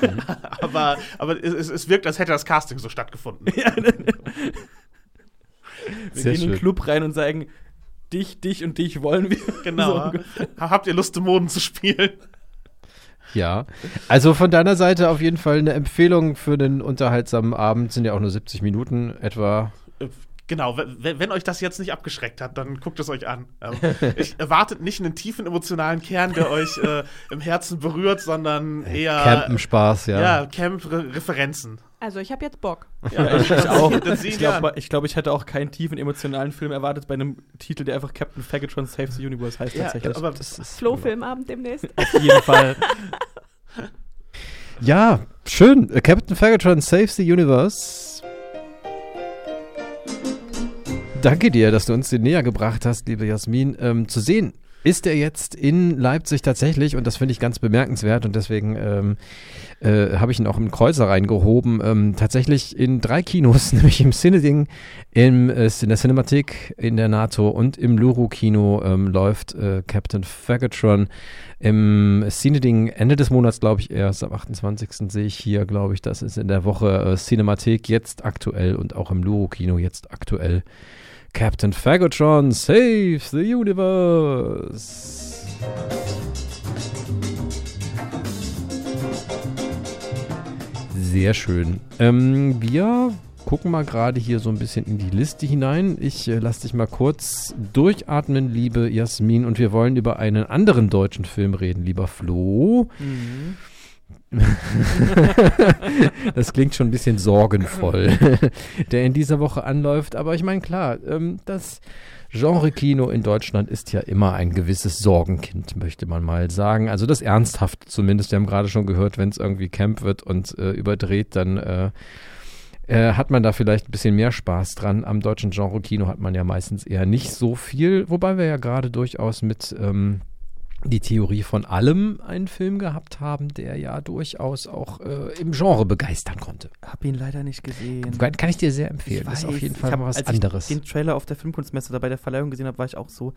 aber aber es, es wirkt, als hätte das Casting so stattgefunden. Wir Sehr gehen in den schön. Club rein und sagen, dich, dich und dich wollen wir. Genau. So. Habt ihr Lust, Dämonen zu spielen? Ja, also von deiner Seite auf jeden Fall eine Empfehlung für einen unterhaltsamen Abend. Sind ja auch nur 70 Minuten etwa. Äh, Genau, wenn, wenn euch das jetzt nicht abgeschreckt hat, dann guckt es euch an. Ähm, ich erwartet nicht einen tiefen emotionalen Kern, der euch äh, im Herzen berührt, sondern eher Campenspaß, ja. Ja, Camp-Referenzen. Also ich habe jetzt Bock. Ja, ich, ich auch. Ich glaube, ich, glaub, ich hätte auch keinen tiefen emotionalen Film erwartet bei einem Titel, der einfach Captain Faggotron Saves the Universe heißt Ja, tatsächlich. aber Das ist Flo-Filmabend demnächst. Auf jeden Fall. Ja, schön. Äh, Captain Faggotron Saves the Universe. Danke dir, dass du uns den näher gebracht hast, liebe Jasmin. Ähm, zu sehen ist er jetzt in Leipzig tatsächlich und das finde ich ganz bemerkenswert und deswegen ähm, äh, habe ich ihn auch im Kreuzer reingehoben. Ähm, tatsächlich in drei Kinos, nämlich im Cineding, im, äh, in der Cinemathek, in der NATO und im Luru-Kino ähm, läuft äh, Captain Faggotron. Im Cineding Ende des Monats, glaube ich, erst am 28. sehe ich hier, glaube ich, das ist in der Woche äh, Cinemathek jetzt aktuell und auch im Luru-Kino jetzt aktuell. Captain Faggotron Save the Universe. Sehr schön. Ähm, wir gucken mal gerade hier so ein bisschen in die Liste hinein. Ich äh, lasse dich mal kurz durchatmen, liebe Jasmin. Und wir wollen über einen anderen deutschen Film reden, lieber Flo. Mhm. das klingt schon ein bisschen sorgenvoll, der in dieser Woche anläuft. Aber ich meine, klar, ähm, das Genre-Kino in Deutschland ist ja immer ein gewisses Sorgenkind, möchte man mal sagen. Also das ernsthaft zumindest. Wir haben gerade schon gehört, wenn es irgendwie Camp wird und äh, überdreht, dann äh, äh, hat man da vielleicht ein bisschen mehr Spaß dran. Am deutschen Genre-Kino hat man ja meistens eher nicht so viel, wobei wir ja gerade durchaus mit ähm, die Theorie von allem einen Film gehabt haben, der ja durchaus auch äh, im Genre begeistern konnte. Hab ihn leider nicht gesehen. Kann, kann ich dir sehr empfehlen. Ich ist auf weiß, jeden ich Fall hab- mal was als anderes. Ich den Trailer auf der Filmkunstmesse da bei der Verleihung gesehen habe, war ich auch so,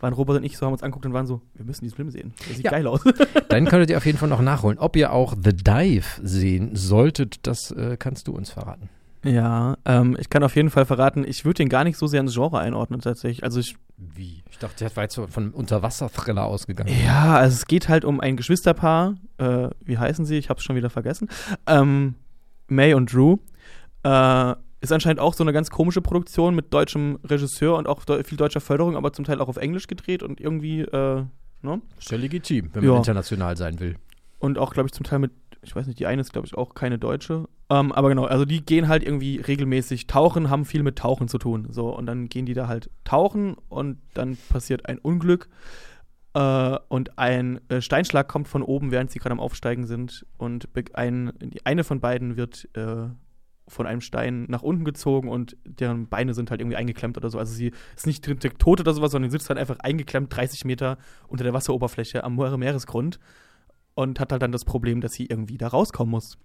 waren Robert und ich so, haben uns angeguckt und waren so, wir müssen diesen Film sehen. Der sieht Ja. geil aus. Dann könntet ihr auf jeden Fall noch nachholen. Ob ihr auch The Dive sehen solltet, das äh, kannst du uns verraten. Ja, ähm, ich kann auf jeden Fall verraten, ich würde den gar nicht so sehr ins Genre einordnen tatsächlich. Also ich, Wie? Ich dachte, der war jetzt so von einem Unterwasser-Thriller ausgegangen. ja, also es geht halt um ein Geschwisterpaar. Äh, wie heißen sie? Ich habe es schon wieder vergessen. Ähm, May und Drew. Äh, ist anscheinend auch so eine ganz komische Produktion mit deutschem Regisseur und auch deu- viel deutscher Förderung, aber zum Teil auch auf Englisch gedreht und irgendwie, äh, ne? Ist ja legitim, wenn man Ja. international sein will. Und auch, glaube ich, zum Teil mit, ich weiß nicht, die eine ist, glaube ich, auch keine Deutsche. Ähm, aber genau, also die gehen halt irgendwie regelmäßig tauchen, haben viel mit Tauchen zu tun. So, und dann gehen die da halt tauchen und dann passiert ein Unglück. Äh, und ein äh, Steinschlag kommt von oben, während sie gerade am Aufsteigen sind. Und ein, eine von beiden wird äh, von einem Stein nach unten gezogen und deren Beine sind halt irgendwie eingeklemmt oder so. Also sie ist nicht direkt tot oder sowas, sondern sie sitzt halt einfach eingeklemmt 30 Meter unter der Wasseroberfläche am Meer- Meeresgrund und hat halt dann das Problem, dass sie irgendwie da rauskommen muss.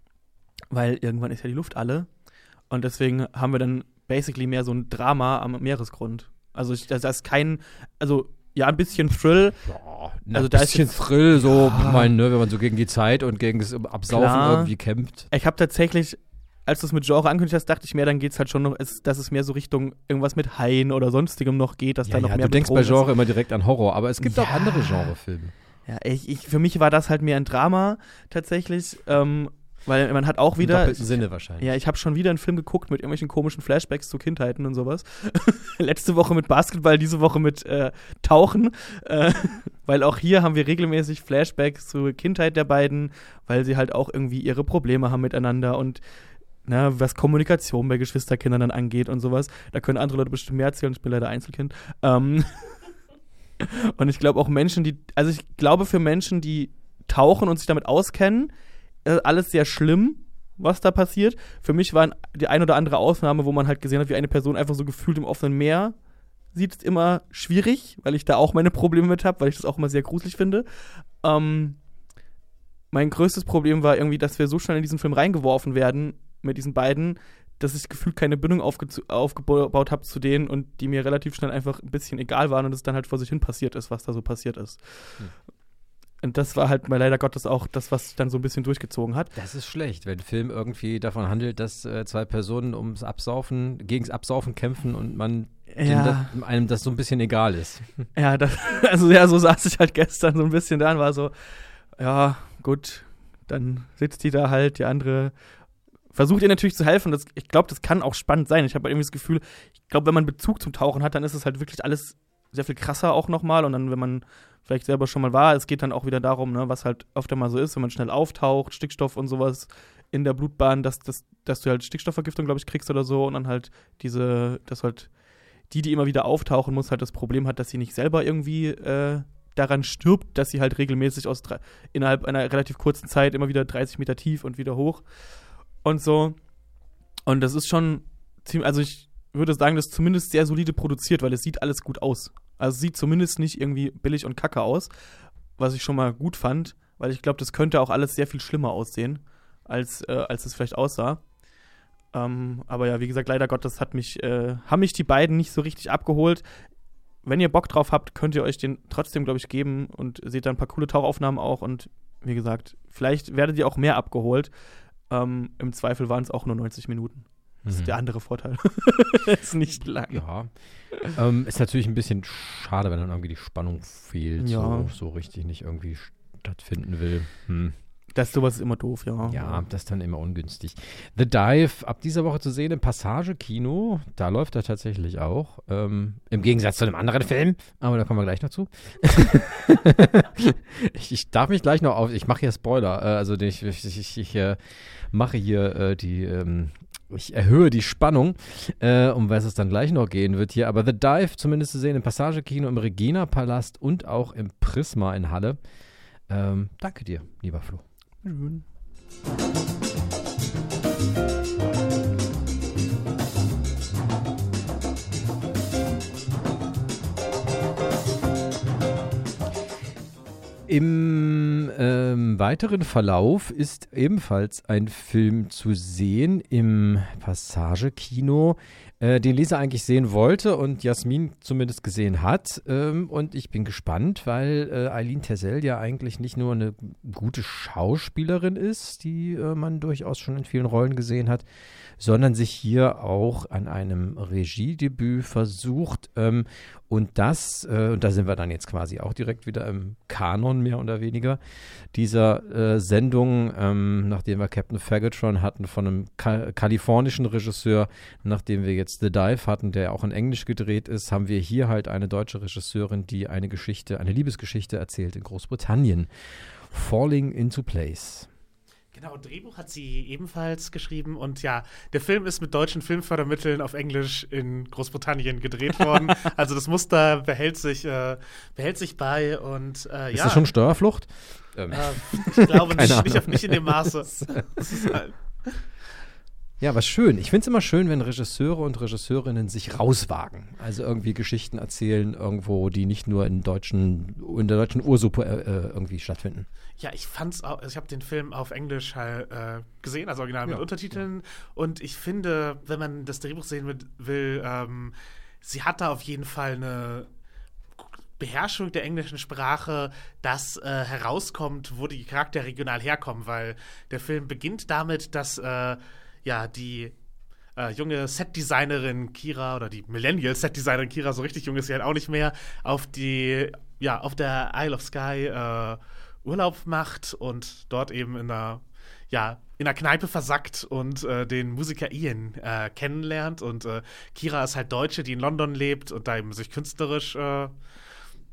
Weil irgendwann ist ja die Luft alle. Und deswegen haben wir dann basically mehr so ein Drama am Meeresgrund. Also das ist kein, also ja, ein bisschen Thrill. Na, also ein da bisschen ist Thrill, so, Ja. ich meine, ne, wenn man so gegen die Zeit und gegen das Absaufen Klar. irgendwie kämpft. Ich habe tatsächlich, als du es mit Genre angekündigt hast, dachte ich mir, dann geht es halt schon noch, dass es mehr so Richtung irgendwas mit Haien oder sonstigem noch geht, dass Ja, da noch ja, mehr du denkst bei Genre ist. immer direkt an Horror, aber es gibt auch Ja. andere Genrefilme. Ja, ich, ich, für mich war das halt mehr ein Drama tatsächlich, ähm, weil man hat auch Im wieder. doppelten Sinne wahrscheinlich. Ja, ich habe schon wieder einen Film geguckt mit irgendwelchen komischen Flashbacks zu Kindheiten und sowas. Letzte Woche mit Basketball, diese Woche mit äh, Tauchen, äh, weil auch hier haben wir regelmäßig Flashbacks zur Kindheit der beiden, weil sie halt auch irgendwie ihre Probleme haben miteinander und na, was Kommunikation bei Geschwisterkindern dann angeht und sowas. Da können andere Leute bestimmt mehr erzählen, ich bin leider Einzelkind. Ähm, und ich glaube auch Menschen, die, also ich glaube für Menschen, die tauchen und sich damit auskennen, alles sehr schlimm, was da passiert. Für mich war die ein oder andere Ausnahme, wo man halt gesehen hat, wie eine Person einfach so gefühlt im offenen Meer sieht, immer schwierig, weil ich da auch meine Probleme mit habe, weil ich das auch immer sehr gruselig finde. Ähm, mein größtes Problem war irgendwie, dass wir so schnell in diesen Film reingeworfen werden mit diesen beiden, dass ich gefühlt keine Bindung aufge aufgebaut habe zu denen und die mir relativ schnell einfach ein bisschen egal waren und es dann halt vor sich hin passiert ist, was da so passiert ist. Und das war halt mal leider Gottes auch das, was dann so ein bisschen durchgezogen hat. Das ist schlecht, wenn ein Film irgendwie davon handelt, dass äh, zwei Personen ums Absaufen, gegens Absaufen kämpfen und man Ja. den, einem das so ein bisschen egal ist. Ja, das, also ja, so saß ich halt gestern so ein bisschen da und war so, ja, gut, dann sitzt die da halt, die andere versucht ihr natürlich zu helfen. Das, ich glaube, das kann auch spannend sein. Ich habe halt irgendwie das Gefühl, ich glaube, wenn man Bezug zum Tauchen hat, dann ist es halt wirklich alles sehr viel krasser auch nochmal. Und dann, wenn man vielleicht selber schon mal war, es geht dann auch wieder darum, ne, was halt öfter mal so ist, wenn man schnell auftaucht, Stickstoff und sowas in der Blutbahn, dass, dass, dass du halt Stickstoffvergiftung, glaube ich, kriegst oder so. Und dann halt diese, dass halt die, die immer wieder auftauchen muss, halt das Problem hat, dass sie nicht selber irgendwie äh, daran stirbt, dass sie halt regelmäßig aus innerhalb einer relativ kurzen Zeit immer wieder 30 Meter tief und wieder hoch und so. Und das ist schon ziemlich, also ich würde sagen, das ist zumindest sehr solide produziert, weil es sieht alles gut aus. Also es sieht zumindest nicht irgendwie billig und kacke aus, was ich schon mal gut fand, weil ich glaube, das könnte auch alles sehr viel schlimmer aussehen, als, äh, als es vielleicht aussah. Ähm, aber ja, wie gesagt, leider Gottes hat mich, äh, haben mich die beiden nicht so richtig abgeholt. Wenn ihr Bock drauf habt, könnt ihr euch den trotzdem, glaube ich, geben und seht da ein paar coole Tauchaufnahmen auch. Und wie gesagt, vielleicht werdet ihr auch mehr abgeholt. Ähm, Im Zweifel waren es auch nur 90 Minuten. Das Mhm. ist der andere Vorteil. ist nicht lang. Ja. ähm, ist natürlich ein bisschen schade, wenn dann irgendwie die Spannung fehlt, Ja. so, so richtig nicht irgendwie stattfinden will. Hm. Das sowas ist immer doof, ja. Ja, das ist dann immer ungünstig. The Dive, ab dieser Woche zu sehen im Passage-Kino. Da läuft er tatsächlich auch. Ähm, Im Gegensatz zu einem anderen Film. Aber da kommen wir gleich noch zu. ich, ich darf mich gleich noch auf. Ich mache hier Spoiler. Äh, also ich, ich, ich, äh, mache hier äh, die. Ähm, ich erhöhe die Spannung, äh, um was es dann gleich noch gehen wird hier. Aber The Dive zumindest zu sehen im Passage-Kino, im Regina-Palast und auch im Prisma in Halle. Ähm, danke dir, lieber Flo. Mhm. Im ähm, weiteren Verlauf ist ebenfalls ein Film zu sehen im Passage-Kino, äh, den Lisa eigentlich sehen wollte und Jasmin zumindest gesehen hat. Ähm, und ich bin gespannt, weil äh, Eileen Tersell ja eigentlich nicht nur eine gute Schauspielerin ist, die äh, man durchaus schon in vielen Rollen gesehen hat, sondern sich hier auch an einem Regiedebüt versucht. Ähm, Und das, äh, und da sind wir dann jetzt quasi auch direkt wieder im Kanon mehr oder weniger, dieser äh, Sendung, ähm, nachdem wir Captain Faggotron hatten von einem ka kalifornischen Regisseur, nachdem wir jetzt The Dive hatten, der auch in Englisch gedreht ist, haben wir hier halt eine deutsche Regisseurin, die eine Geschichte, eine Liebesgeschichte erzählt in Großbritannien. Falling into Place. Genau, Drehbuch hat sie ebenfalls geschrieben und ja, der Film ist mit deutschen Filmfördermitteln auf Englisch in Großbritannien gedreht worden. also das Muster behält sich, äh, behält sich bei und äh, Ist ja. das schon Steuerflucht? Äh, ich glaube nicht, nicht, auf, nicht in dem Maße. Halt, Ja, was schön. Ich finde es immer schön, wenn Regisseure und Regisseurinnen sich rauswagen. Also irgendwie Geschichten erzählen, irgendwo, die nicht nur in, deutschen, in der deutschen Ursuppe äh, äh, irgendwie stattfinden. Ja, ich fand's auch, also ich habe den Film auf Englisch halt, äh, gesehen, also original mit Ja, Untertiteln. Und ich finde, wenn man das Drehbuch sehen will, ähm, sie hat da auf jeden Fall eine Beherrschung der englischen Sprache, das äh, herauskommt, wo die Charaktere regional herkommen, weil der Film beginnt damit, dass äh, ja die äh, junge Setdesignerin Kira oder die Millennial Setdesignerin Kira, so richtig jung ist sie halt auch nicht mehr, auf die, ja, auf der Isle of Skye äh, Urlaub macht und dort eben in einer, ja, in einer Kneipe versackt und äh, den Musiker Ian äh, kennenlernt. Und äh, Kira ist halt Deutsche, die in London lebt und da eben sich künstlerisch äh,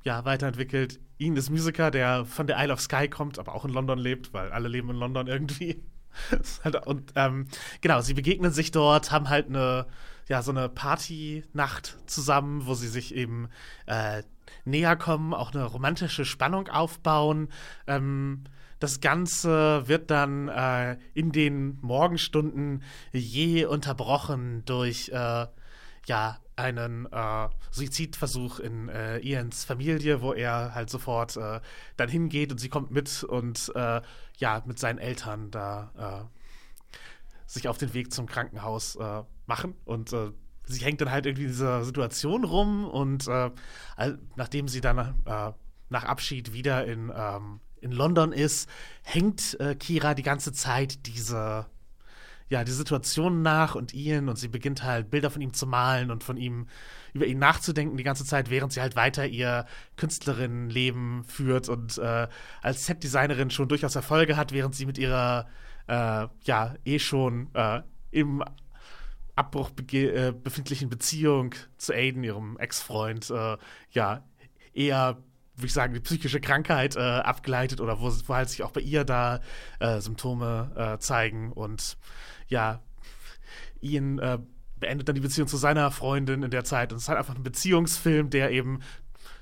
ja, weiterentwickelt. Ian ist Musiker, der von der Isle of Skye kommt, aber auch in London lebt, weil alle leben in London irgendwie. Halt- und ähm, genau, sie begegnen sich dort, haben halt eine, ja, so eine Partynacht zusammen, wo sie sich eben äh, näher kommen, auch eine romantische Spannung aufbauen. Ähm, das Ganze wird dann äh, in den Morgenstunden je unterbrochen durch äh, ja, einen äh, Suizidversuch in äh, Ians Familie, wo er halt sofort äh, dann hingeht und sie kommt mit und äh, ja, mit seinen Eltern da äh, sich auf den Weg zum Krankenhaus machen und sie hängt dann halt irgendwie in dieser Situation rum und äh, nachdem sie dann äh, nach Abschied wieder in, ähm, in London ist, hängt äh, Kira die ganze Zeit diese ja, die Situation nach und Ian und sie beginnt halt Bilder von ihm zu malen und von ihm über ihn nachzudenken die ganze Zeit, während sie halt weiter ihr Künstlerinnenleben führt und äh, als Setdesignerin schon durchaus Erfolge hat, während sie mit ihrer äh, ja eh schon äh, im Abbruch äh, befindlichen Beziehung zu Aiden, ihrem Ex-Freund, äh, ja eher würde ich sagen, die psychische Krankheit äh, abgeleitet oder wo, wo halt sich auch bei ihr da äh, Symptome äh, zeigen. Und ja, Ian äh, beendet dann die Beziehung zu seiner Freundin in der Zeit. Und es ist halt einfach ein Beziehungsfilm, der eben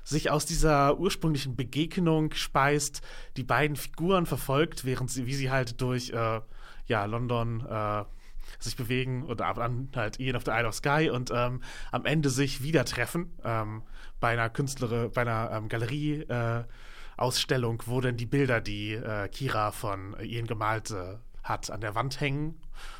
sich aus dieser ursprünglichen Begegnung speist, die beiden Figuren verfolgt, während sie, wie sie halt durch äh, ja, London äh, sich bewegen und ab dann halt Ian auf der Isle of Skye und ähm, am Ende sich wieder treffen ähm, bei einer Künstlerin, bei einer ähm, Galerie äh, Ausstellung, wo dann die Bilder, die äh, Kira von Ian gemalt äh, hat, an der Wand hängen.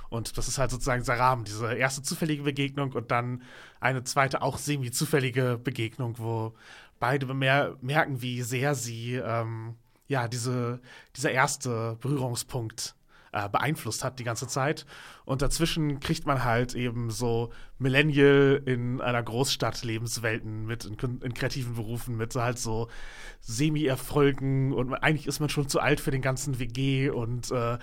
Und das ist halt sozusagen dieser Rahmen, diese erste zufällige Begegnung und dann eine zweite, auch semi-zufällige Begegnung, wo beide bemer merken, wie sehr sie ähm, ja diese, dieser erste Berührungspunkt äh, beeinflusst hat die ganze Zeit. Und dazwischen kriegt man halt eben so Millennial in einer Großstadt Lebenswelten mit, in, in kreativen Berufen, mit so halt so Semi-Erfolgen und eigentlich ist man schon zu alt für den ganzen WG und äh,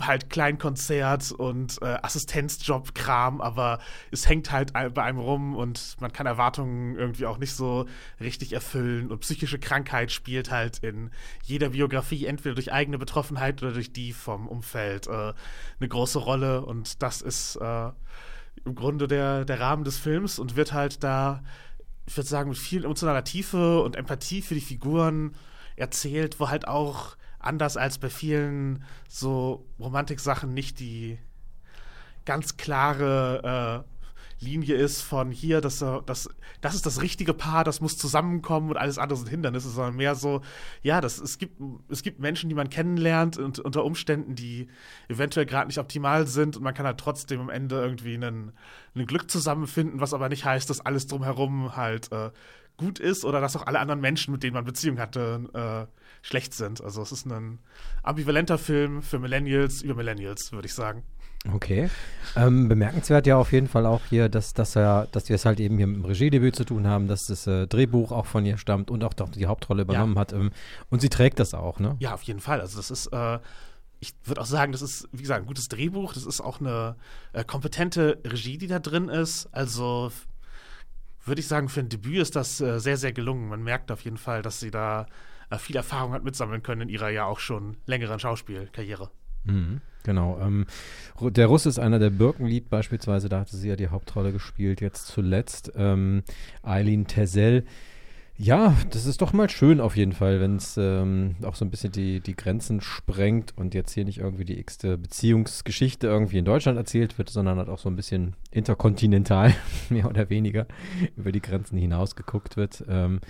halt Kleinkonzert und äh, Assistenzjob-Kram, aber es hängt halt bei einem rum und man kann Erwartungen irgendwie auch nicht so richtig erfüllen und psychische Krankheit spielt halt in jeder Biografie entweder durch eigene Betroffenheit oder durch die vom Umfeld äh, eine große Rolle. Und das ist äh, im Grunde der, der Rahmen des Films und wird halt da, ich würde sagen, mit viel emotionaler Tiefe und Empathie für die Figuren erzählt, wo halt auch anders als bei vielen so Romantik-Sachen nicht die ganz klare äh, Linie ist von hier, das, äh, das, das ist das richtige Paar, das muss zusammenkommen und alles andere sind Hindernisse, sondern mehr so, ja, das, es, gibt, es gibt Menschen, die man kennenlernt und unter Umständen, die eventuell gerade nicht optimal sind und man kann halt trotzdem am Ende irgendwie einen, ein Glück zusammenfinden, was aber nicht heißt, dass alles drumherum halt äh, gut ist oder dass auch alle anderen Menschen, mit denen man Beziehung hatte, äh, schlecht sind. Also es ist ein ambivalenter Film für Millennials über Millennials, würde ich sagen. Okay. Ähm, bemerkenswert ja auf jeden Fall auch hier, dass, dass, er, dass wir es halt eben hier mit dem Regiedebüt zu tun haben, dass das äh, Drehbuch auch von ihr stammt und auch, die Hauptrolle übernommen Ja. hat. Ähm, und sie trägt das auch, ne? Ja, auf jeden Fall. Also das ist, äh, ich würde auch sagen, das ist, wie gesagt, ein gutes Drehbuch. Das ist auch eine äh, kompetente Regie, die da drin ist. Also würde ich sagen, für ein Debüt ist das äh, sehr, sehr gelungen. Man merkt auf jeden Fall, dass sie da äh, viel Erfahrung hat mitsammeln können in ihrer ja auch schon längeren Schauspielkarriere. Mhm, genau. Ähm, der Russ ist einer der Birkenlied beispielsweise, da hatte sie ja die Hauptrolle gespielt, jetzt zuletzt. Ähm, Eileen Tersell. Ja, das ist doch mal schön auf jeden Fall, wenn es ähm, auch so ein bisschen die, die Grenzen sprengt und jetzt hier nicht irgendwie die x-te Beziehungsgeschichte irgendwie in Deutschland erzählt wird, sondern halt auch so ein bisschen interkontinental, mehr oder weniger, über die Grenzen hinaus geguckt wird. Ähm,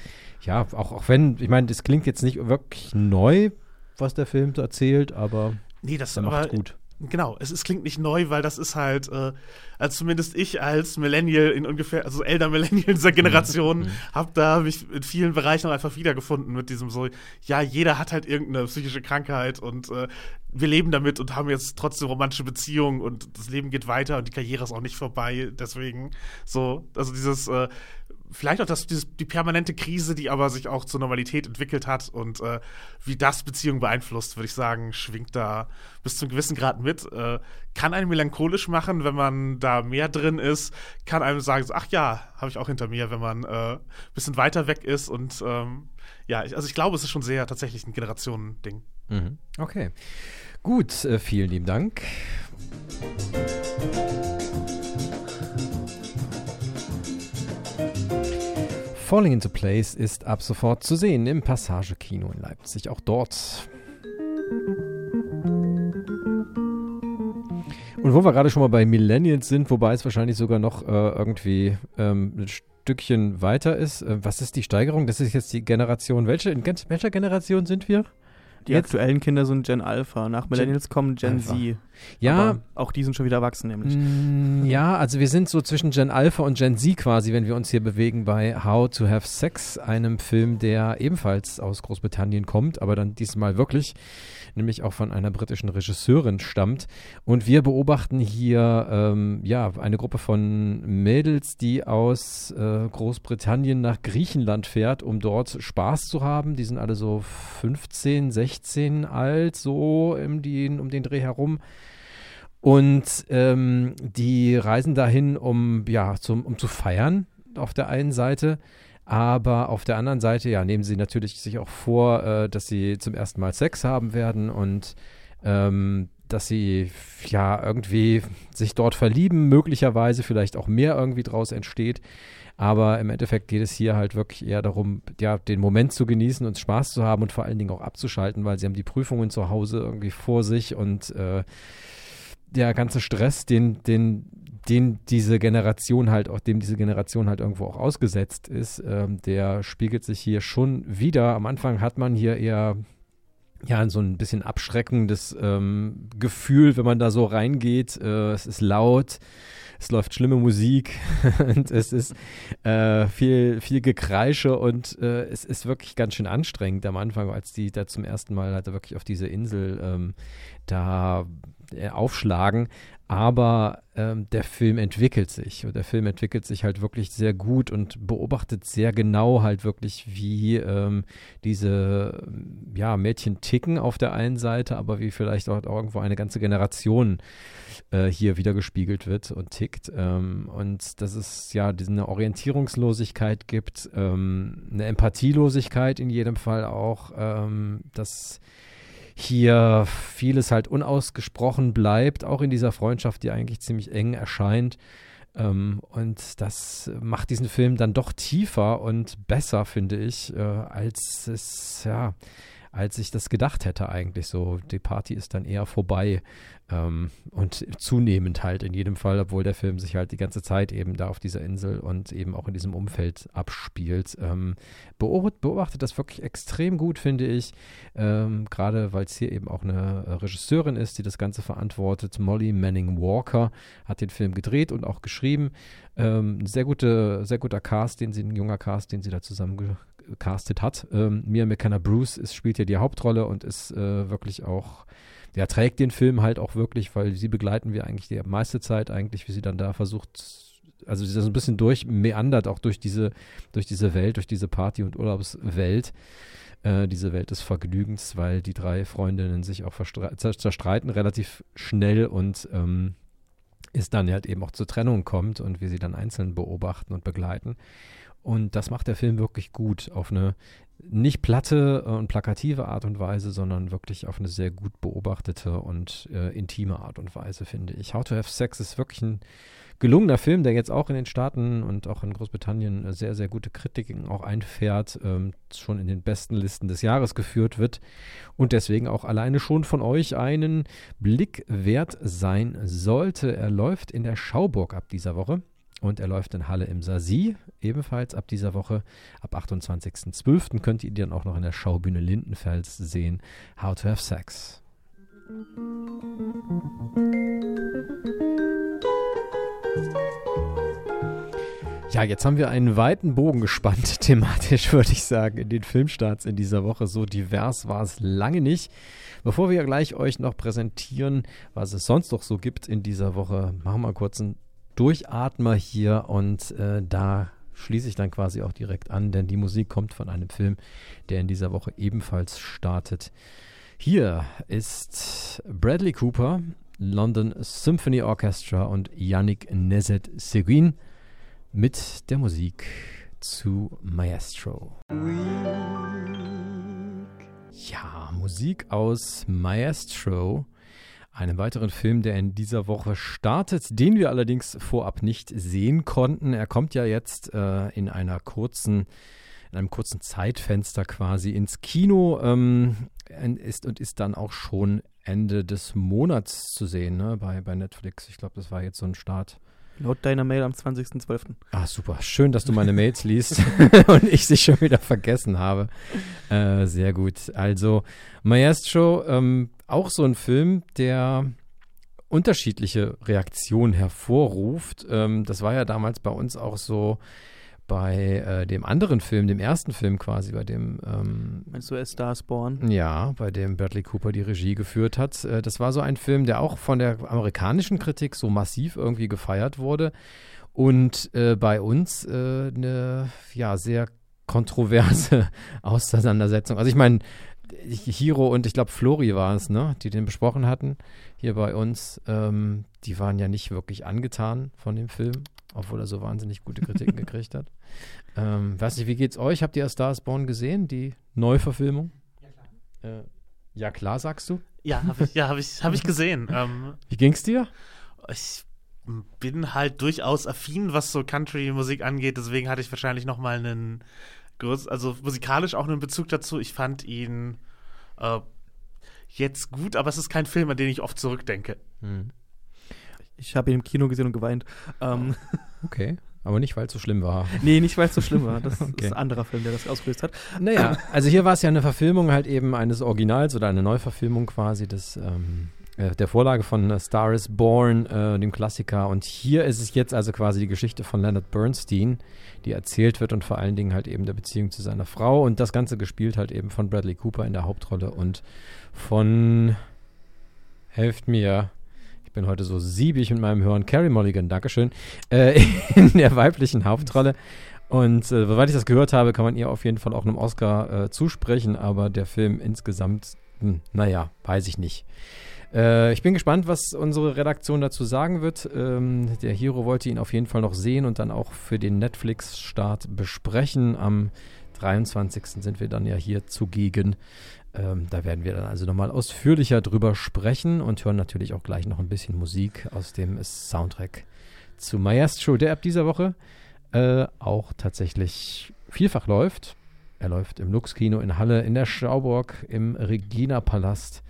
ja, auch, auch wenn, ich meine, das klingt jetzt nicht wirklich neu, was der Film erzählt, aber Nee, das der aber, gut. Genau, es, es klingt nicht neu, weil das ist halt, äh, also zumindest ich als Millennial in ungefähr, also älter Millennial dieser Generation, Mhm. hab da mich in vielen Bereichen auch einfach wiedergefunden mit diesem so, ja, jeder hat halt irgendeine psychische Krankheit und äh, wir leben damit und haben jetzt trotzdem romantische Beziehungen und das Leben geht weiter und die Karriere ist auch nicht vorbei. Deswegen so, also dieses, äh, vielleicht auch das, dieses, die permanente Krise, die aber sich auch zur Normalität entwickelt hat und äh, wie das Beziehungen beeinflusst, würde ich sagen, schwingt da bis zu einem gewissen Grad mit. Äh, kann einen melancholisch machen, wenn man da mehr drin ist, kann einem sagen, so, ach ja, habe ich auch hinter mir, wenn man äh, ein bisschen weiter weg ist und ähm, ja, ich, also ich glaube, es ist schon sehr tatsächlich ein Generationending. Mhm. Okay. Gut, äh, vielen lieben Dank. Falling into Place ist ab sofort zu sehen im Passage-Kino in Leipzig. Auch dort. Und wo wir gerade schon mal bei Millennials sind, wobei es wahrscheinlich sogar noch äh, irgendwie ähm, ein Stückchen weiter ist. Äh, was ist die Steigerung? Das ist jetzt die Generation. Welche, in welcher Generation sind wir? Die aktuellen Kinder sind Gen Alpha. Nach Millennials kommen Gen Alpha. Z. Ja. Aber auch die sind schon wieder erwachsen, nämlich. Mm, Ja, also wir sind so zwischen Gen Alpha und Gen Z quasi, wenn wir uns hier bewegen bei How to Have Sex, einem Film, der ebenfalls aus Großbritannien kommt, aber dann diesmal wirklich, nämlich auch von einer britischen Regisseurin stammt. Und wir beobachten hier ähm, ja eine Gruppe von Mädels, die aus äh, Großbritannien nach Griechenland fährt, um dort Spaß zu haben. Die sind alle so 15, 16 alt, so im, die, um den Dreh herum. Und ähm, die reisen dahin, um, ja, zum, um zu feiern auf der einen Seite. Aber auf der anderen Seite, ja, nehmen sie natürlich sich auch vor, äh, dass sie zum ersten Mal Sex haben werden und ähm, dass sie ja irgendwie sich dort verlieben, möglicherweise vielleicht auch mehr irgendwie draus entsteht. Aber im Endeffekt geht es hier halt wirklich eher darum, ja, den Moment zu genießen und Spaß zu haben und vor allen Dingen auch abzuschalten, weil sie haben die Prüfungen zu Hause irgendwie vor sich und äh, der ganze Stress, den, den, den diese Generation halt auch, dem diese Generation halt irgendwo auch ausgesetzt ist, ähm, der spiegelt sich hier schon wieder. Am Anfang hat man hier eher ja, so ein bisschen abschreckendes ähm, Gefühl, wenn man da so reingeht. Äh, es ist laut, es läuft schlimme Musik und es ist äh, viel, viel Gekreische und äh, es ist wirklich ganz schön anstrengend am Anfang, als die da zum ersten Mal halt wirklich auf diese Insel ähm, da äh, aufschlagen. Aber ähm, der Film entwickelt sich und der Film entwickelt sich halt wirklich sehr gut und beobachtet sehr genau halt wirklich, wie ähm, diese ja, Mädchen ticken auf der einen Seite, aber wie vielleicht auch irgendwo eine ganze Generation äh, hier wieder gespiegelt wird und tickt. Ähm, und dass es ja diese Orientierungslosigkeit gibt, ähm, eine Empathielosigkeit in jedem Fall auch, ähm, dass hier vieles halt unausgesprochen bleibt, auch in dieser Freundschaft, die eigentlich ziemlich eng erscheint. Ähm, und das macht diesen Film dann doch tiefer und besser, finde ich, äh, als es, ja, als ich das gedacht hätte eigentlich so. Die Party ist dann eher vorbei ähm, und zunehmend halt in jedem Fall, obwohl der Film sich halt die ganze Zeit eben da auf dieser Insel und eben auch in diesem Umfeld abspielt. Ähm, beobachtet, beobachtet das wirklich extrem gut, finde ich. Ähm, Gerade weil es hier eben auch eine Regisseurin ist, die das Ganze verantwortet. Molly Manning Walker hat den Film gedreht und auch geschrieben. Ähm, sehr, gute, sehr guter Cast, den sie, ein junger Cast, den sie da zusammen gecastet hat. Ähm, Mia McKenna Bruce ist, spielt hier die Hauptrolle und ist äh, wirklich auch der trägt den Film halt auch wirklich, weil sie begleiten wir eigentlich die meiste Zeit eigentlich, wie sie dann da versucht, also sie so ein bisschen durchmeandert, auch durch diese, durch diese Welt, durch diese Party- und Urlaubswelt äh, diese Welt des Vergnügens, weil die drei Freundinnen sich auch zerstreiten relativ schnell und ähm, es dann halt eben auch zur Trennung kommt und wir sie dann einzeln beobachten und begleiten. Und das macht der Film wirklich gut auf eine nicht platte und plakative Art und Weise, sondern wirklich auf eine sehr gut beobachtete und äh, intime Art und Weise, finde ich. How to Have Sex ist wirklich ein gelungener Film, der jetzt auch in den Staaten und auch in Großbritannien sehr, sehr gute Kritiken auch einfährt, ähm, schon in den besten Listen des Jahres geführt wird und deswegen auch alleine schon von euch einen Blick wert sein sollte. Er läuft in der Schauburg ab dieser Woche. Und er läuft in Halle im Sasi, ebenfalls ab dieser Woche. Ab 28.12. könnt ihr ihn dann auch noch in der Schaubühne Lindenfels sehen. How to Have Sex. Ja, jetzt haben wir einen weiten Bogen gespannt, thematisch würde ich sagen, in den Filmstarts in dieser Woche. So divers war es lange nicht. Bevor wir gleich euch noch präsentieren, was es sonst noch so gibt in dieser Woche, machen wir kurz einen Durchatmer hier und äh, da schließe ich dann quasi auch direkt an, denn die Musik kommt von einem Film, der in dieser Woche ebenfalls startet. Hier ist Bradley Cooper, London Symphony Orchestra und Yannick Nezet-Seguin mit der Musik zu Maestro. Ja, Musik aus Maestro, einem weiteren Film, der in dieser Woche startet, den wir allerdings vorab nicht sehen konnten. Er kommt ja jetzt äh, in einer kurzen in einem kurzen Zeitfenster quasi ins Kino ähm, ist und ist dann auch schon Ende des Monats zu sehen ne, bei, bei Netflix. Ich glaube, das war jetzt so ein Start Laut deiner Mail am 20.12. Ah, super. Schön, dass du meine Mails liest und ich sie schon wieder vergessen habe. Äh, sehr gut. Also, Maestro, ähm, auch so ein Film, der unterschiedliche Reaktionen hervorruft. Ähm, das war ja damals bei uns auch so bei äh, dem anderen Film, dem ersten Film quasi, bei dem. Ähm, Meinst du, es Stars Born? Ja, bei dem Bradley Cooper die Regie geführt hat. Äh, das war so ein Film, der auch von der amerikanischen Kritik so massiv irgendwie gefeiert wurde und äh, bei uns äh, eine ja sehr kontroverse Auseinandersetzung. Also ich meine, Hiro und ich glaube Flori war es, ne, die den besprochen hatten hier bei uns. Ähm, die waren ja nicht wirklich angetan von dem Film, obwohl er so wahnsinnig gute Kritiken gekriegt hat. Ähm, weiß nicht, wie geht's euch? Habt ihr Stars Born gesehen, die Neuverfilmung? Ja klar. Äh, ja klar, sagst du? Ja, habe ich, ja, hab ich, hab ich gesehen. Ähm, wie ging's dir? Ich bin halt durchaus affin, was so Country-Musik angeht, deswegen hatte ich wahrscheinlich noch mal einen also musikalisch auch einen Bezug dazu. Ich fand ihn äh, jetzt gut, aber es ist kein Film, an den ich oft zurückdenke. Hm. Ich habe ihn im Kino gesehen und geweint. Ähm. Okay. Aber nicht, weil es so schlimm war. Nee, nicht, weil es so schlimm war. Das okay. ist ein anderer Film, der das ausgelöst hat. Naja, also hier war es ja eine Verfilmung halt eben eines Originals oder eine Neuverfilmung quasi des, ähm, äh, der Vorlage von A Star is Born, äh, dem Klassiker. Und hier ist es jetzt also quasi die Geschichte von Leonard Bernstein, die erzählt wird und vor allen Dingen halt eben der Beziehung zu seiner Frau. Und das Ganze gespielt halt eben von Bradley Cooper in der Hauptrolle und von, helft mir, ich bin heute so siebig mit meinem Hören. Carrie Mulligan, Dankeschön. Äh, in der weiblichen Hauptrolle. Und äh, soweit ich das gehört habe, kann man ihr auf jeden Fall auch einem Oscar äh, zusprechen, aber der Film insgesamt, hm, naja, weiß ich nicht. Äh, ich bin gespannt, was unsere Redaktion dazu sagen wird. Ähm, der Hero wollte ihn auf jeden Fall noch sehen und dann auch für den Netflix-Start besprechen. Am 23. sind wir dann ja hier zugegen. Ähm, da werden wir dann also nochmal ausführlicher drüber sprechen und hören natürlich auch gleich noch ein bisschen Musik aus dem Soundtrack zu Maestro, der ab dieser Woche äh, auch tatsächlich vielfach läuft. Er läuft im Lux-Kino in Halle, in der Schauburg, im Regina-Palast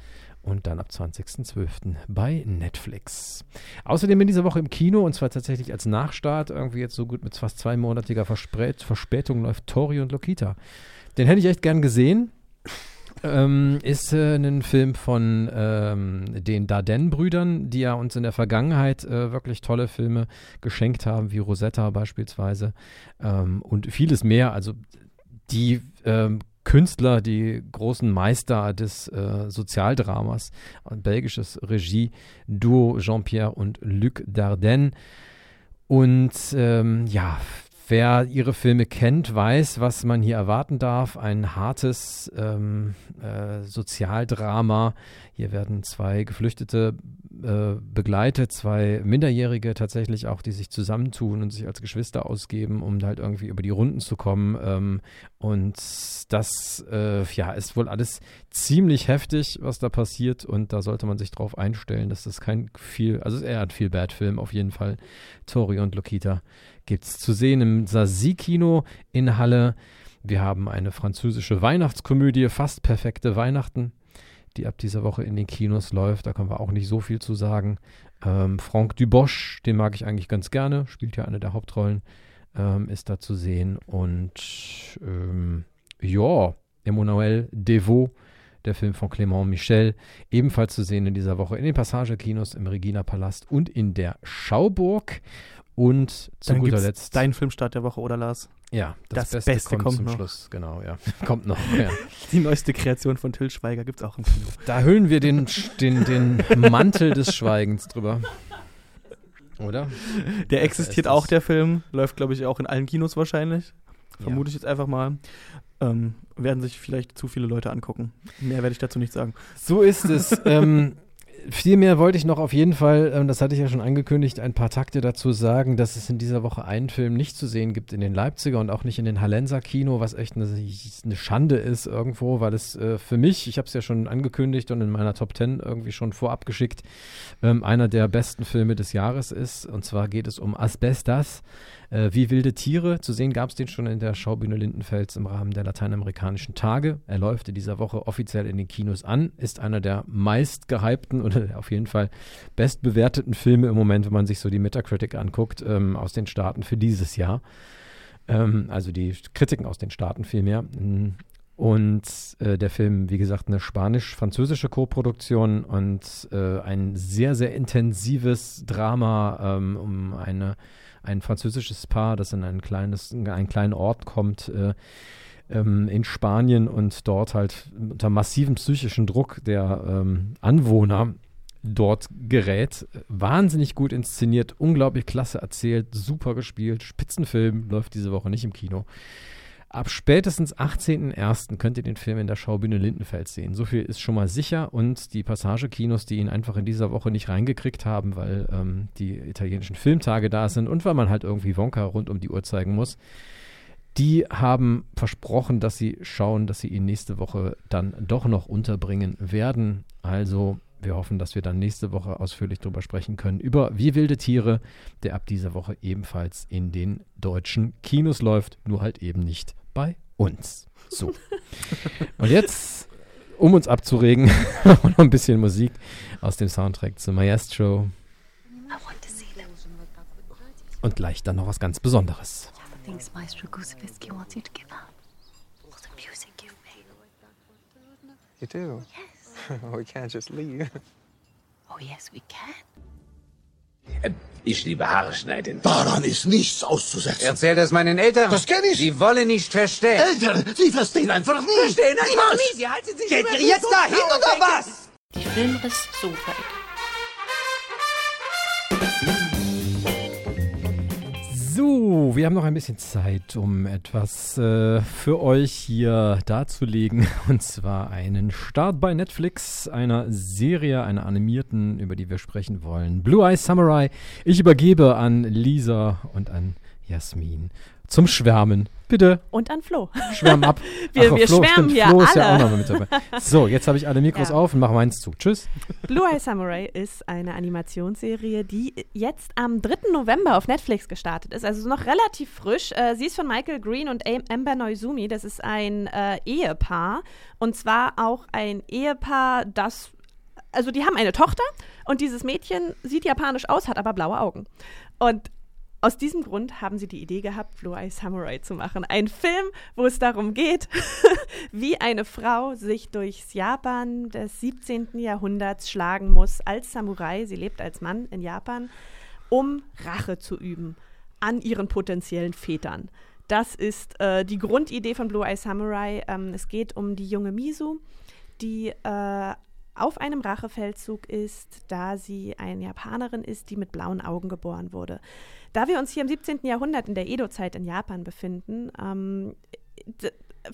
und dann ab 20.12. bei Netflix. Außerdem in dieser Woche im Kino und zwar tatsächlich als Nachstart, irgendwie jetzt so gut mit fast zweimonatiger Verspätung läuft Tori und Lokita. Den hätte ich echt gern gesehen ähm, ist äh, ein Film von ähm, den Dardenne-Brüdern, die ja uns in der Vergangenheit äh, wirklich tolle Filme geschenkt haben, wie Rosetta beispielsweise ähm, und vieles mehr. Also die ähm, Künstler, die großen Meister des äh, Sozialdramas, ein belgisches Regie-Duo Jean-Pierre und Luc Dardenne. Und ähm, ja, wer ihre Filme kennt, weiß, was man hier erwarten darf. Ein hartes ähm, äh, Sozialdrama. Hier werden zwei Geflüchtete äh, begleitet, zwei Minderjährige tatsächlich auch, die sich zusammentun und sich als Geschwister ausgeben, um halt irgendwie über die Runden zu kommen. Ähm, und das, äh, ja, ist wohl alles ziemlich heftig, was da passiert. Und da sollte man sich drauf einstellen, dass das kein viel, also er hat viel Bad-Film auf jeden Fall. Tori und Lokita gibt es zu sehen im Sasi-Kino in Halle. Wir haben eine französische Weihnachtskomödie, fast perfekte Weihnachten die ab dieser Woche in den Kinos läuft. Da können wir auch nicht so viel zu sagen. Ähm, Franck Dubosch, den mag ich eigentlich ganz gerne, spielt ja eine der Hauptrollen, ähm, ist da zu sehen. Und ähm, ja, Emmanuel Devaux, der Film von Clément Michel, ebenfalls zu sehen in dieser Woche in den Passagekinos im Regina Palast und in der Schauburg. Und zu Dann guter Letzt. Dein Filmstart der Woche, oder Lars? Ja, das, das, Beste, Beste kommt, kommt zum noch. Schluss. Genau, ja. kommt noch. Ja. Die neueste Kreation von Till Schweiger gibt es auch im Kino. Da hüllen wir den, den, den Mantel des Schweigens drüber. Oder? Der existiert ist auch, der Film. Läuft, glaube ich, auch in allen Kinos wahrscheinlich. Vermute ich jetzt einfach mal. Ähm, werden sich vielleicht zu viele Leute angucken. Mehr werde ich dazu nicht sagen. So ist es. ähm, viel mehr wollte ich noch auf jeden Fall, ähm, das hatte ich ja schon angekündigt, ein paar Takte dazu sagen, dass es in dieser Woche einen Film nicht zu sehen gibt in den Leipziger und auch nicht in den Hallenser Kino, was echt eine, eine Schande ist irgendwo, weil es äh, für mich, ich habe es ja schon angekündigt und in meiner Top 10 irgendwie schon vorab geschickt, ähm, einer der besten Filme des Jahres ist. Und zwar geht es um Asbestas. Äh, wie wilde Tiere. Zu sehen gab es den schon in der Schaubühne Lindenfels im Rahmen der lateinamerikanischen Tage. Er läuft in dieser Woche offiziell in den Kinos an, ist einer der meist gehypten oder auf jeden Fall bestbewerteten Filme im Moment, wenn man sich so die Metacritic anguckt, ähm, aus den Staaten für dieses Jahr. Ähm, also die Kritiken aus den Staaten vielmehr. Und äh, der Film, wie gesagt, eine spanisch-französische Koproduktion und äh, ein sehr, sehr intensives Drama ähm, um eine, ein französisches Paar, das in ein kleines, in einen kleinen Ort kommt äh, ähm, in Spanien und dort halt unter massivem psychischen Druck der ähm, Anwohner dort gerät. Wahnsinnig gut inszeniert, unglaublich klasse erzählt, super gespielt, Spitzenfilm, läuft diese Woche nicht im Kino. Ab spätestens 18.01. könnt ihr den Film in der Schaubühne Lindenfels sehen. So viel ist schon mal sicher und die Passagekinos, die ihn einfach in dieser Woche nicht reingekriegt haben, weil ähm, die italienischen Filmtage da sind und weil man halt irgendwie Wonka rund um die Uhr zeigen muss, die haben versprochen, dass sie schauen, dass sie ihn nächste Woche dann doch noch unterbringen werden. Also wir hoffen, dass wir dann nächste Woche ausführlich darüber sprechen können, über Wie wilde Tiere, der ab dieser Woche ebenfalls in den deutschen Kinos läuft, nur halt eben nicht bei uns. So. Und jetzt, um uns abzuregen, noch ein bisschen Musik aus dem Soundtrack zu Maestro. Und gleich dann noch was ganz Besonderes. Things Maestro Guzevitsky wants you to give up. All the music you made. You do? Yes. we can't just leave. Oh, yes, we can. Ich liebe Haare schneiden. Daran ist nichts auszusetzen. Erzähl das meinen Eltern. Das kenn ich. Sie wollen nicht verstehen. Eltern, Sie verstehen einfach nicht. Verstehen einfach Niemals. nie. Sie halten sich Geht ihr jetzt dahin oder was? Die Filmriss So, wir haben noch ein bisschen Zeit, um etwas äh, für euch hier darzulegen. Und zwar einen Start bei Netflix einer Serie, einer animierten, über die wir sprechen wollen. Blue Eye Samurai. Ich übergebe an Lisa und an Jasmin zum Schwärmen. Bitte. Und an Flo. Schwärm ab. wir Ach, wir Flo, schwärmen stimmt, hier Flo alle. ist ja auch noch mit dabei. So, jetzt habe ich alle Mikros Ja. auf und mache meins zu. Tschüss. Blue Eye Samurai ist eine Animationsserie, die jetzt am 3. November auf Netflix gestartet ist. Also noch relativ frisch. Äh, sie ist von Michael Green und Am- Amber Noizumi. Das ist ein äh, Ehepaar. Und zwar auch ein Ehepaar, das. Also, die haben eine Tochter und dieses Mädchen sieht japanisch aus, hat aber blaue Augen. Und aus diesem Grund haben sie die Idee gehabt, Blue Eye Samurai zu machen. Ein Film, wo es darum geht, wie eine Frau sich durchs Japan des 17. Jahrhunderts schlagen muss als Samurai. Sie lebt als Mann in Japan, um Rache zu üben an ihren potenziellen Vätern. das ist äh, die Grundidee von Blue Eye Samurai. Ähm, es geht um die junge Misu, die äh, auf einem Rachefeldzug ist, da sie eine Japanerin ist, die mit blauen Augen geboren wurde. Da wir uns hier im 17. Jahrhundert in der Edo-Zeit in Japan befinden, ähm,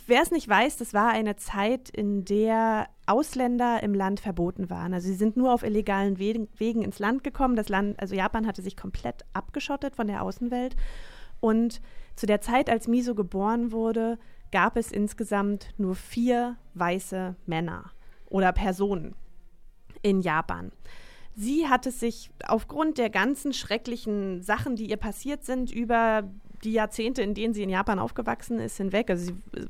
wer es nicht weiß, das war eine Zeit, in der Ausländer im Land verboten waren. Also sie sind nur auf illegalen Wegen, Wegen ins Land gekommen. Das Land, also Japan hatte sich komplett abgeschottet von der Außenwelt. Und zu der Zeit, als Miso geboren wurde, gab es insgesamt nur vier weiße Männer oder Personen in Japan. Sie hat es sich aufgrund der ganzen schrecklichen Sachen, die ihr passiert sind, über die Jahrzehnte, in denen sie in Japan aufgewachsen ist, hinweg, also sie,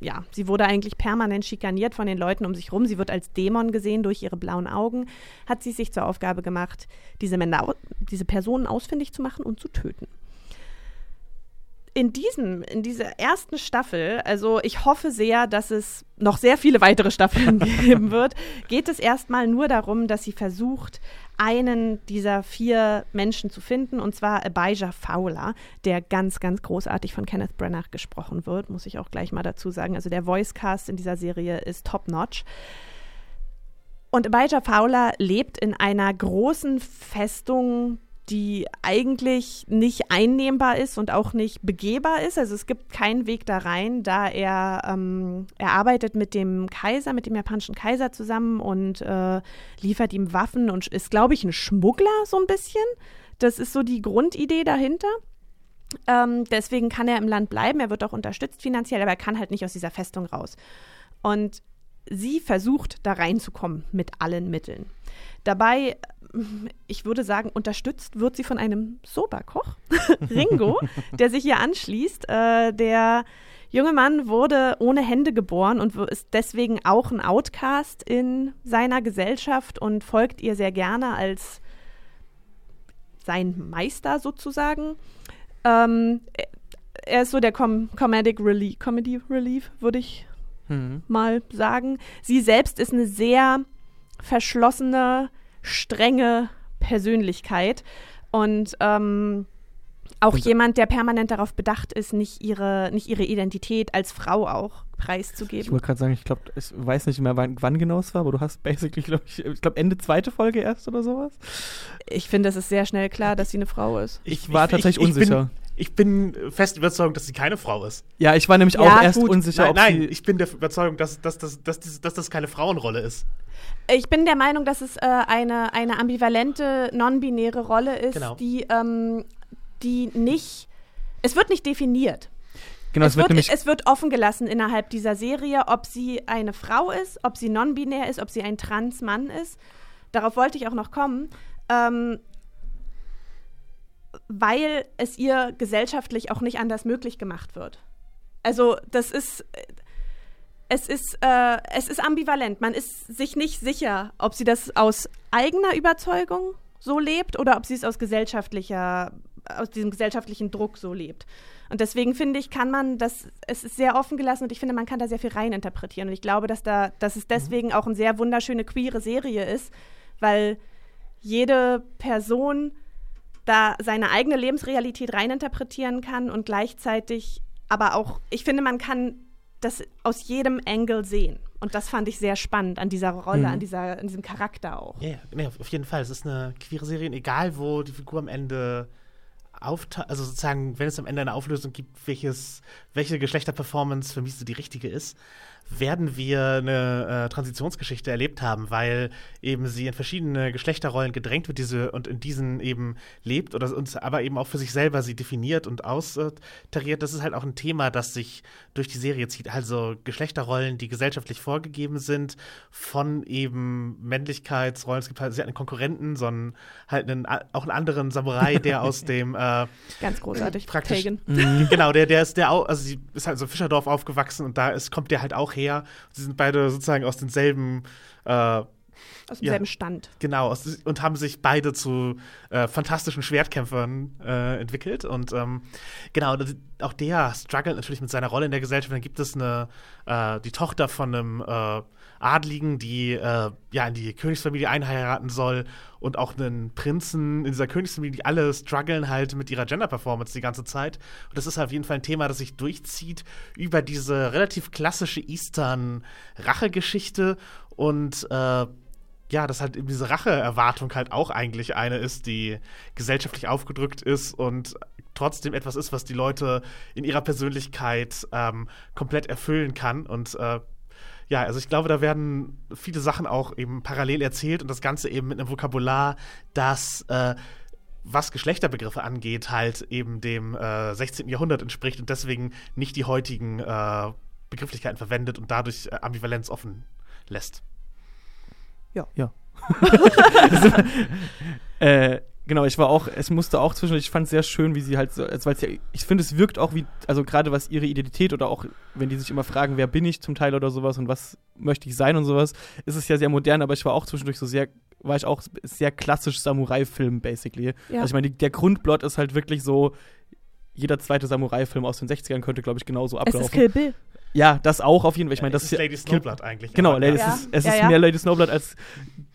ja, sie wurde eigentlich permanent schikaniert von den Leuten um sich rum. Sie wird als Dämon gesehen durch ihre blauen Augen. Hat sie sich zur Aufgabe gemacht, diese, Männer, diese Personen ausfindig zu machen und zu töten in diesem, in dieser ersten Staffel, also ich hoffe sehr, dass es noch sehr viele weitere Staffeln geben wird, geht es erstmal nur darum, dass sie versucht, einen dieser vier Menschen zu finden, und zwar Abijah Fowler, der ganz, ganz großartig von Kenneth Branagh gesprochen wird, muss ich auch gleich mal dazu sagen. Also der Voicecast in dieser Serie ist top-notch. Und Abijah Fowler lebt in einer großen Festung die eigentlich nicht einnehmbar ist und auch nicht begehbar ist. Also es gibt keinen Weg da rein, da er, ähm, er arbeitet mit dem Kaiser, mit dem japanischen Kaiser zusammen und äh, liefert ihm Waffen und ist, glaube ich, ein Schmuggler so ein bisschen. Das ist so die Grundidee dahinter. Ähm, deswegen kann er im Land bleiben. Er wird auch unterstützt finanziell, aber er kann halt nicht aus dieser Festung raus. Und sie versucht da reinzukommen mit allen Mitteln. Dabei ich würde sagen, unterstützt wird sie von einem Soba-Koch, Ringo, der sich ihr anschließt. Äh, der junge Mann wurde ohne Hände geboren und ist deswegen auch ein Outcast in seiner Gesellschaft und folgt ihr sehr gerne als sein Meister sozusagen. Ähm, er ist so der Com Comedic Relief, Comedy Relief, würde ich mhm. mal sagen. Sie selbst ist eine sehr verschlossene, strenge Persönlichkeit und ähm, auch und, jemand, der permanent darauf bedacht ist, nicht ihre, nicht ihre Identität als Frau auch preiszugeben. Ich wollte gerade sagen, ich glaube, ich weiß nicht mehr, wann, wann, genau es war, aber du hast basically, glaube ich, ich glaube Ende zweite Folge erst oder sowas. Ich finde, es ist sehr schnell klar, dass sie eine Frau ist. Ich, ich war ich, tatsächlich ich, unsicher. Bin, ich bin fest überzeugt, dass sie keine Frau ist. Ja, ich war nämlich ja, auch erst gut. unsicher. Nein, nein ich bin der Überzeugung, dass, dass, dass, dass, dass, dass das keine Frauenrolle ist. Ich bin der Meinung, dass es äh, eine, eine ambivalente, non-binäre Rolle ist, genau. die, ähm, die nicht, es wird nicht definiert. Genau, es, wird, wird es wird offen gelassen innerhalb dieser Serie, ob sie eine Frau ist, ob sie non-binär ist, ob sie ein Trans-Mann ist. Darauf wollte ich auch noch kommen. Ähm, weil es ihr gesellschaftlich auch nicht anders möglich gemacht wird. Also das ist, es ist, äh, es ist ambivalent. Man ist sich nicht sicher, ob sie das aus eigener Überzeugung so lebt oder ob sie es aus gesellschaftlicher, aus diesem gesellschaftlichen Druck so lebt. Und deswegen finde ich, kann man das, es ist sehr offen gelassen und ich finde, man kann da sehr viel reininterpretieren. Und ich glaube, dass da, dass es deswegen auch eine sehr wunderschöne queere Serie ist, weil jede Person da seine eigene Lebensrealität reininterpretieren kann und gleichzeitig aber auch, ich finde, man kann das aus jedem Angle sehen. Und das fand ich sehr spannend an dieser Rolle, mhm. an, dieser, an diesem Charakter auch. Ja, nee, auf jeden Fall. Es ist eine queere Serie, egal wo die Figur am Ende auftaucht, also sozusagen, wenn es am Ende eine Auflösung gibt, welches, welche Geschlechterperformance für mich so die richtige ist, werden wir eine äh, Transitionsgeschichte erlebt haben, weil eben sie in verschiedene Geschlechterrollen gedrängt wird, diese und in diesen eben lebt oder uns aber eben auch für sich selber sie definiert und austariert. Das ist halt auch ein Thema, das sich durch die Serie zieht. Also Geschlechterrollen, die gesellschaftlich vorgegeben sind, von eben Männlichkeitsrollen. Es gibt halt sie hat einen Konkurrenten, sondern halt einen, auch einen anderen Samurai, der aus dem äh, ganz großartig praktisch mhm. genau, der der ist der auch, also sie ist halt so Fischerdorf aufgewachsen und da ist kommt der halt auch her. Sie sind beide sozusagen aus denselben äh, Aus demselben Stand. Genau, aus- und haben sich beide zu äh, fantastischen Schwertkämpfern äh, entwickelt. Und ähm, genau, auch der struggelt natürlich mit seiner Rolle in der Gesellschaft. Dann gibt es eine, äh, die Tochter von einem äh, Adligen, die äh, ja in die Königsfamilie einheiraten soll und auch einen Prinzen in dieser Königsfamilie, die alle strugglen halt mit ihrer Gender-Performance die ganze Zeit. Und das ist auf jeden Fall ein Thema, das sich durchzieht über diese relativ klassische Eastern-Rachegeschichte und äh, ja, dass halt eben diese Racheerwartung halt auch eigentlich eine ist, die gesellschaftlich aufgedrückt ist und trotzdem etwas ist, was die Leute in ihrer Persönlichkeit ähm, komplett erfüllen kann. Und äh, ja, also ich glaube, da werden viele Sachen auch eben parallel erzählt und das Ganze eben mit einem Vokabular, das äh, was Geschlechterbegriffe angeht, halt eben dem äh, 16. Jahrhundert entspricht und deswegen nicht die heutigen äh, Begrifflichkeiten verwendet und dadurch äh, Ambivalenz offen lässt. Ja. Ja. äh, genau, ich war auch, es musste auch zwischendurch, ich fand es sehr schön, wie sie halt so, also, weil's ja, ich finde, es wirkt auch wie, also gerade was ihre Identität oder auch, wenn die sich immer fragen, wer bin ich zum Teil oder sowas und was möchte ich sein und sowas, ist es ja sehr modern, aber ich war auch zwischendurch so sehr, war ich auch sehr klassisch Samurai-Film, basically. Ja. Also ich meine, der Grundplot ist halt wirklich so, jeder zweite Samurai-Film aus den 60ern könnte, glaube ich, genauso Es ablaufen. ist Kill Bill. Ja, das auch auf jeden Fall. Ich meine, das es ist Lady Snowblood eigentlich, Genau, Lady, Ja. es ist, es Ja, ist ja. mehr Lady Snowblood als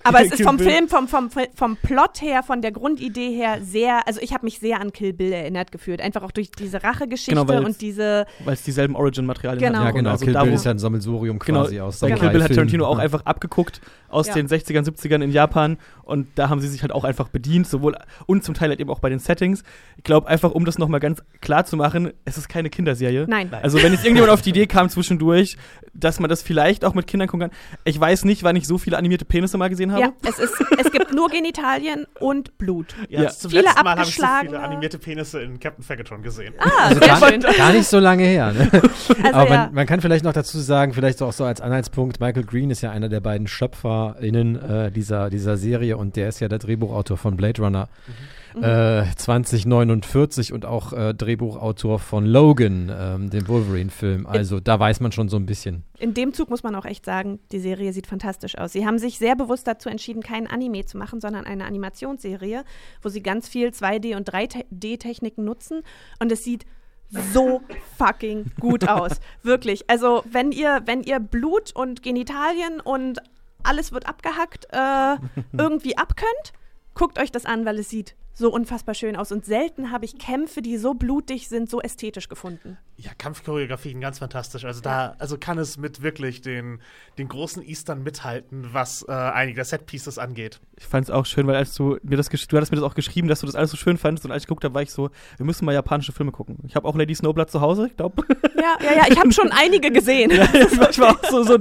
Aber es ist vom. Film, vom, vom, vom Plot her, von der Grundidee her sehr, also ich habe mich sehr an Kill Bill erinnert gefühlt. Einfach auch durch diese Rachegeschichte Genau, und diese. weil es dieselben Origin-Materialien Genau. hat. Ja, genau. Also Kill Bill ist ja ein Sammelsurium genau, quasi aus Bei Kill Bill hat. Tarantino auch einfach abgeguckt aus Ja. den 60ern, 70ern in Japan und da haben sie sich halt auch einfach bedient, sowohl und zum Teil halt eben auch bei den Settings. Ich glaube einfach, um das nochmal ganz klar zu machen, es ist keine Kinderserie. Nein. Also wenn jetzt irgendjemand auf die Idee kam zwischendurch, dass man das vielleicht auch mit Kindern gucken kann. Ich weiß nicht, wann ich so viele animierte Penisse mal gesehen habe. Ja, es, ist, es gibt nur Genitalien und Blut. Ja, Ja. zum Viele letzten Mal habe ich so viele animierte Penisse in Captain Fagatron gesehen. Ah, Also sehr gar, schön. gar nicht so lange her. Ne? Also Aber ja. man, man kann vielleicht noch dazu sagen, vielleicht auch so als Anhaltspunkt, Michael Green ist ja einer der beiden SchöpferInnen äh, dieser, dieser Serie und der ist ja der Drehbuchautor von Blade Runner Mhm. Äh, 2049 und auch äh, Drehbuchautor von Logan, ähm, dem Wolverine-Film. Also da weiß man schon so ein bisschen. In dem Zug muss man auch echt sagen, die Serie sieht fantastisch aus. Sie haben sich sehr bewusst dazu entschieden, keinen Anime zu machen, sondern eine Animationsserie, wo sie ganz viel 2D- und 3D-Techniken nutzen. Und es sieht so fucking gut aus. Wirklich. Also, wenn ihr, wenn ihr Blut und Genitalien und alles wird abgehackt, äh, irgendwie abkönnt, guckt euch das an, weil es sieht so unfassbar schön aus. Und selten habe ich Kämpfe, die so blutig sind, so ästhetisch gefunden. Ja, Kampfchoreografien ganz fantastisch. Also da, also kann es mit wirklich den, den großen Eastern mithalten, was äh, einige der Setpieces angeht. Ich fand es auch schön, weil als du mir das du hattest mir das auch geschrieben, dass du das alles so schön fandest und als ich geguckt habe, war ich so, wir müssen mal japanische Filme gucken. Ich habe auch Lady Snowblood zu Hause, ich glaube. Ja, ja, ja, ich habe schon einige gesehen. ja, ich war, auch so, so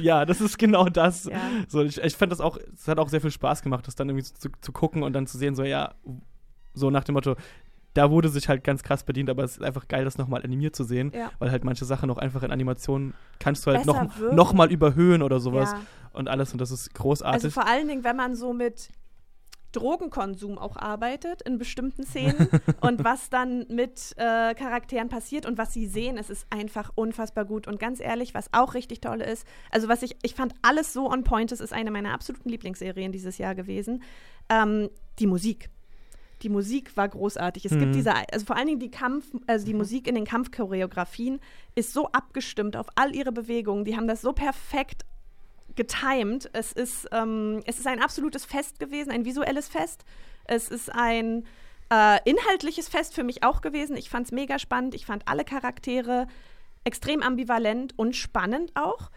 ja, das ist genau das. Ja. So, ich, ich fand das auch, es hat auch sehr viel Spaß gemacht, das dann irgendwie zu, zu gucken und dann zu sehen, so ja, so nach dem Motto, da wurde sich halt ganz krass bedient, aber es ist einfach geil, das nochmal animiert zu sehen, Ja. weil halt manche Sachen auch einfach in Animationen kannst du halt Besser noch, wirken. noch mal überhöhen oder sowas Ja. und alles und das ist großartig. Also vor allen Dingen, wenn man so mit Drogenkonsum auch arbeitet in bestimmten Szenen und was dann mit äh, Charakteren passiert und was sie sehen, es ist einfach unfassbar gut. Und ganz ehrlich, was auch richtig toll ist, also was ich, ich fand alles so on point, es ist eine meiner absoluten Lieblingsserien dieses Jahr gewesen, ähm, die Musik. Die Musik war großartig. Es Mhm. gibt diese, also vor allen Dingen die Kampf, also die Musik in den Kampfchoreografien ist so abgestimmt auf all ihre Bewegungen. Die haben das so perfekt getimed. Es ist, ähm, es ist ein absolutes Fest gewesen, ein visuelles Fest. Es ist ein äh, inhaltliches Fest für mich auch gewesen. Ich fand es mega spannend. Ich fand alle Charaktere extrem ambivalent und spannend auch.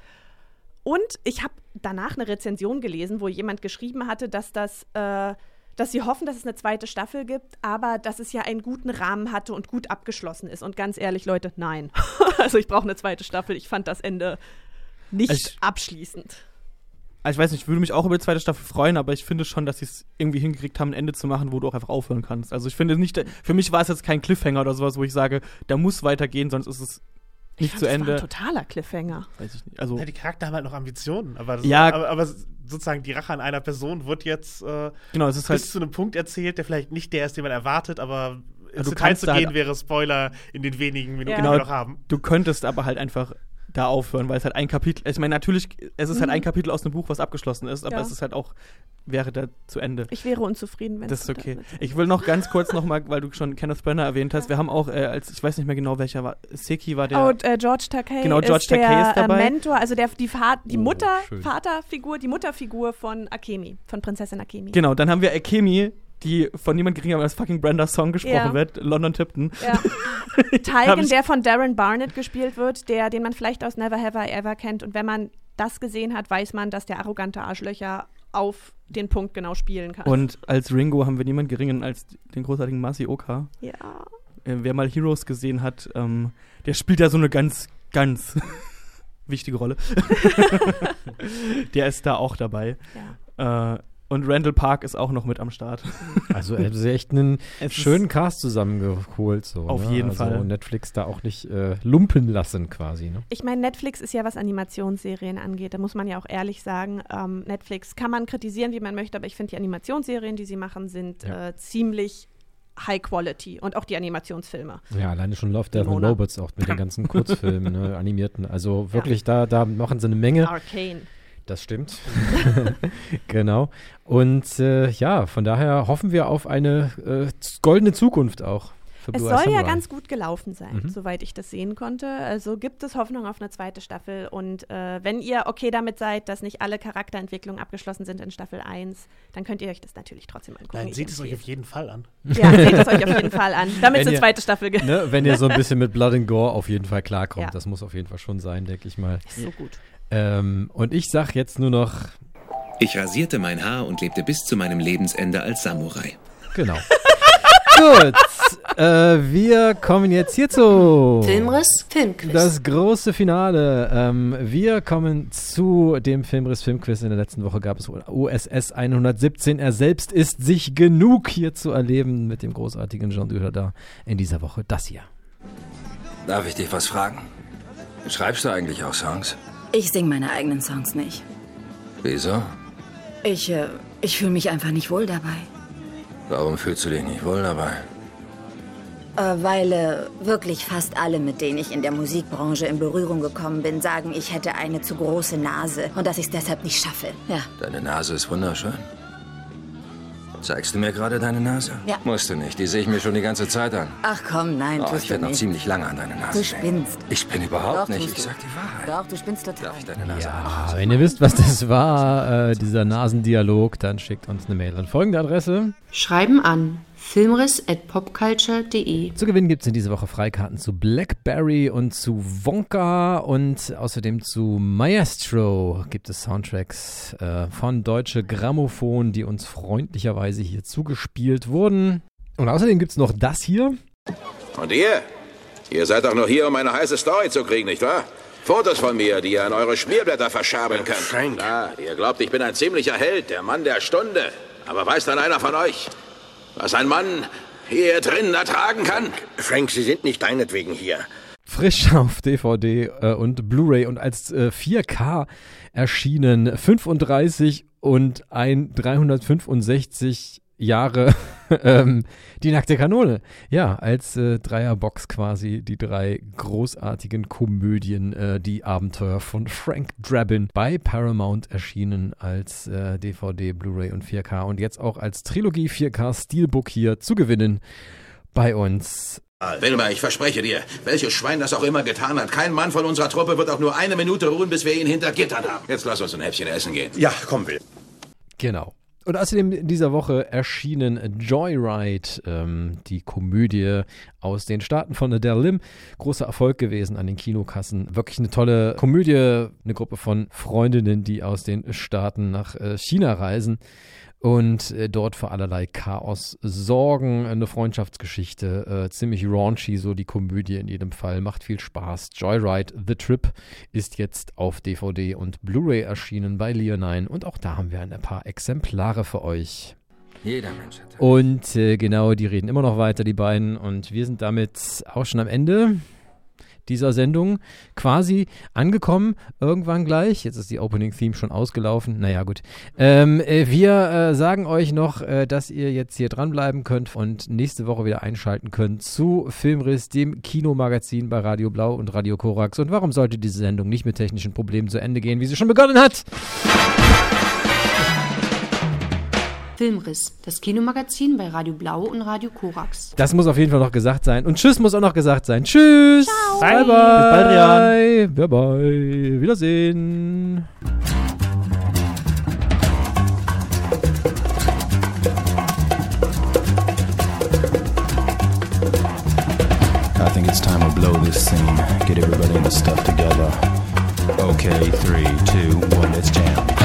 Und ich habe danach eine Rezension gelesen, wo jemand geschrieben hatte, dass das, äh, dass sie hoffen, dass es eine zweite Staffel gibt, aber dass es ja einen guten Rahmen hatte und gut abgeschlossen ist. Und ganz ehrlich, Leute, nein. also ich brauche eine zweite Staffel. Ich fand das Ende nicht Ich- abschließend. Also ich weiß nicht, ich würde mich auch über die zweite Staffel freuen, aber ich finde schon, dass sie es irgendwie hingekriegt haben, ein Ende zu machen, wo du auch einfach aufhören kannst. Also ich finde nicht, für mich war es jetzt kein Cliffhanger oder sowas, wo ich sage, da muss weitergehen, sonst ist es nicht fand, zu das Ende. War ein totaler Cliffhanger. Weiß ich nicht. Also Ja, die Charakter haben halt noch Ambitionen, aber, das, Ja. aber, aber sozusagen die Rache an einer Person wird jetzt äh, Genau, es ist bis halt- zu einem Punkt erzählt, der vielleicht nicht der ist, den man erwartet, aber ins du Detail kannst zu da gehen halt- wäre Spoiler in den wenigen Minuten, genau, die wir noch haben. du könntest aber halt einfach da aufhören, weil es halt ein Kapitel, ich meine, natürlich, es ist halt Mhm. ein Kapitel aus einem Buch, was abgeschlossen ist, aber Ja. es ist halt auch, wäre da zu Ende. Ich wäre unzufrieden, wenn Das es ist okay. Ich will noch ganz kurz nochmal, weil du schon Kenneth Branagh erwähnt hast, wir haben auch, äh, als ich weiß nicht mehr genau welcher war, Seki war der. Oh, äh, George Takei Genau, George ist der Takei ist dabei. Äh, Mentor, also der, die, Fa die Oh, Mutter, schön. Vaterfigur, die Mutterfigur von Akemi, von Prinzessin Akemi. Genau, dann haben wir Akemi, die von niemand geringer als fucking Brenda Song gesprochen Ja. wird, London Tipton. Ja. Tigen, der von Darren Barnett gespielt wird, der, den man vielleicht aus Never Have I Ever kennt. Und wenn man das gesehen hat, weiß man, dass der arrogante Arschlöcher auf den Punkt genau spielen kann. Und als Ringo haben wir niemand geringen als den großartigen Masioka. ja. Äh, wer mal Heroes gesehen hat, ähm, der spielt da so eine ganz, ganz wichtige Rolle. der ist da auch dabei. Äh, und Randall Park ist auch noch mit am Start. Also er hat sich echt einen schönen Cast zusammengeholt. So, Auf ne? jeden also Fall. Netflix da auch nicht äh, lumpen lassen quasi. Ne? Ich meine, Netflix ist ja, was Animationsserien angeht, da muss man ja auch ehrlich sagen, ähm, Netflix kann man kritisieren, wie man möchte, aber ich finde, die Animationsserien, die sie machen, sind Ja. äh, ziemlich High Quality und auch die Animationsfilme. Ja, alleine schon Love, Death and. Robots auch mit den ganzen Kurzfilmen, ne, animierten. Also wirklich, da, da machen sie eine Menge. Arcane. Das stimmt. genau. Und äh, ja, von daher hoffen wir auf eine äh, goldene Zukunft auch. Für Es Blue soll ja ganz gut gelaufen sein, Mhm. soweit ich das sehen konnte. Also gibt es Hoffnung auf eine zweite Staffel. Und äh, wenn ihr okay damit seid, dass nicht alle Charakterentwicklungen abgeschlossen sind in Staffel 1, dann könnt ihr euch das natürlich trotzdem angucken. Dann seht es euch auf jeden Fall an. Ja, seht es euch auf jeden Fall an, damit es eine zweite Staffel gibt. Ne, wenn ihr so ein bisschen mit Blood and Gore auf jeden Fall klarkommt. Ja. Das muss auf jeden Fall schon sein, denke ich mal. Ist so gut. Ähm, und ich sag jetzt nur noch, Ich rasierte mein Haar und lebte bis zu meinem Lebensende als Samurai. genau. Gut, äh, wir kommen jetzt hierzu. Filmriss, Filmquiz. Das große Finale. Ähm, wir kommen zu dem Filmriss Filmquiz. In der letzten Woche gab es USS 117. Er selbst ist sich genug hier zu erleben mit dem großartigen Jean Dujardin. In dieser Woche das hier. Darf ich dich was fragen? Schreibst du eigentlich auch Songs? Ich singe meine eigenen Songs nicht. Wieso? Ich, äh, ich fühle mich einfach nicht wohl dabei. Warum fühlst du dich nicht wohl dabei? Äh, weil äh, wirklich fast alle, mit denen ich in der Musikbranche in Berührung gekommen bin, sagen, ich hätte eine zu große Nase und dass ich es deshalb nicht schaffe. Ja. Deine Nase ist wunderschön. Zeigst du mir gerade deine Nase? Ja. Musst du nicht, die sehe ich mir schon die ganze Zeit an. Ach komm, nein, Oh, tust ich werde noch nicht. ziemlich lange an deine Nase Du denken. spinnst. Ich spinne überhaupt Doch, nicht, ich du. sag die Wahrheit. Doch, du spinnst total. Darf ich deine Nase Ah, wenn ihr wisst, was das war, äh, dieser Nasendialog, dann schickt uns eine Mail an folgende Adresse. Schreiben an filmriss.popculture.de. Zu gewinnen gibt es in dieser Woche Freikarten zu Blackberry und zu Wonka und außerdem zu Maestro gibt es Soundtracks äh, von Deutsche Grammophon, die uns freundlicherweise hier zugespielt wurden. Und außerdem gibt es noch das hier. Und ihr? Ihr seid doch nur hier, um eine heiße Story zu kriegen, nicht wahr? Fotos von mir, die ihr an eure Schmierblätter verschabeln könnt. Frank. Klar, ihr glaubt, ich bin ein ziemlicher Held, der Mann der Stunde. Aber weiß dann einer von euch, was ein Mann hier drinnen ertragen kann? Frank, Sie sind nicht deinetwegen hier. Frisch auf DVD äh, und Blu-ray und als äh, 4K erschienen 35 und ein 365 Jahre ähm, die nackte Kanone. Ja, als äh, Dreierbox quasi die drei großartigen Komödien, äh, die Abenteuer von Frank Drabin bei Paramount erschienen als äh, DVD, Blu-ray und 4K und jetzt auch als Trilogie 4K Steelbook hier zu gewinnen bei uns. Wilma, ich verspreche dir, welches Schwein das auch immer getan hat, kein Mann von unserer Truppe wird auch nur eine Minute ruhen, bis wir ihn hinter Gittern haben. Jetzt lass uns ein Häppchen essen gehen. Ja, komm, Will. Genau. Und außerdem in dieser Woche erschienen Joyride, ähm, die Komödie aus den Staaten von Adele Lim. Großer Erfolg gewesen an den Kinokassen. Wirklich eine tolle Komödie, eine Gruppe von Freundinnen, die aus den Staaten nach äh, China reisen und äh, dort für allerlei Chaos sorgen. Eine Freundschaftsgeschichte, äh, ziemlich raunchy, so die Komödie in jedem Fall. Macht viel Spaß. Joyride The Trip ist jetzt auf DVD und Blu-ray erschienen bei Leonine und auch da haben wir ein paar Exemplare für euch. Jeder Mensch hat. Und äh, genau, die reden immer noch weiter, die beiden. Und wir sind damit auch schon am Ende dieser Sendung quasi angekommen. Irgendwann gleich. Jetzt ist die Opening-Theme schon ausgelaufen. Naja, gut. Ähm, äh, wir äh, sagen euch noch, äh, dass ihr jetzt hier dranbleiben könnt und nächste Woche wieder einschalten könnt zu Filmriss, dem Kinomagazin bei Radio Blau und Radio Korax. Und warum sollte diese Sendung nicht mit technischen Problemen zu Ende gehen, wie sie schon begonnen hat? Filmriss, das Kinomagazin bei Radio Blau und Radio Korax. Das muss auf jeden Fall noch gesagt sein. Und Tschüss muss auch noch gesagt sein. Tschüss. Ciao. Bye, bye. Bis bald, Rian. Bye, bye. Wiedersehen. I think it's time we blow this scene. Get everybody in the stuff together. Okay, three, two, one, let's jam.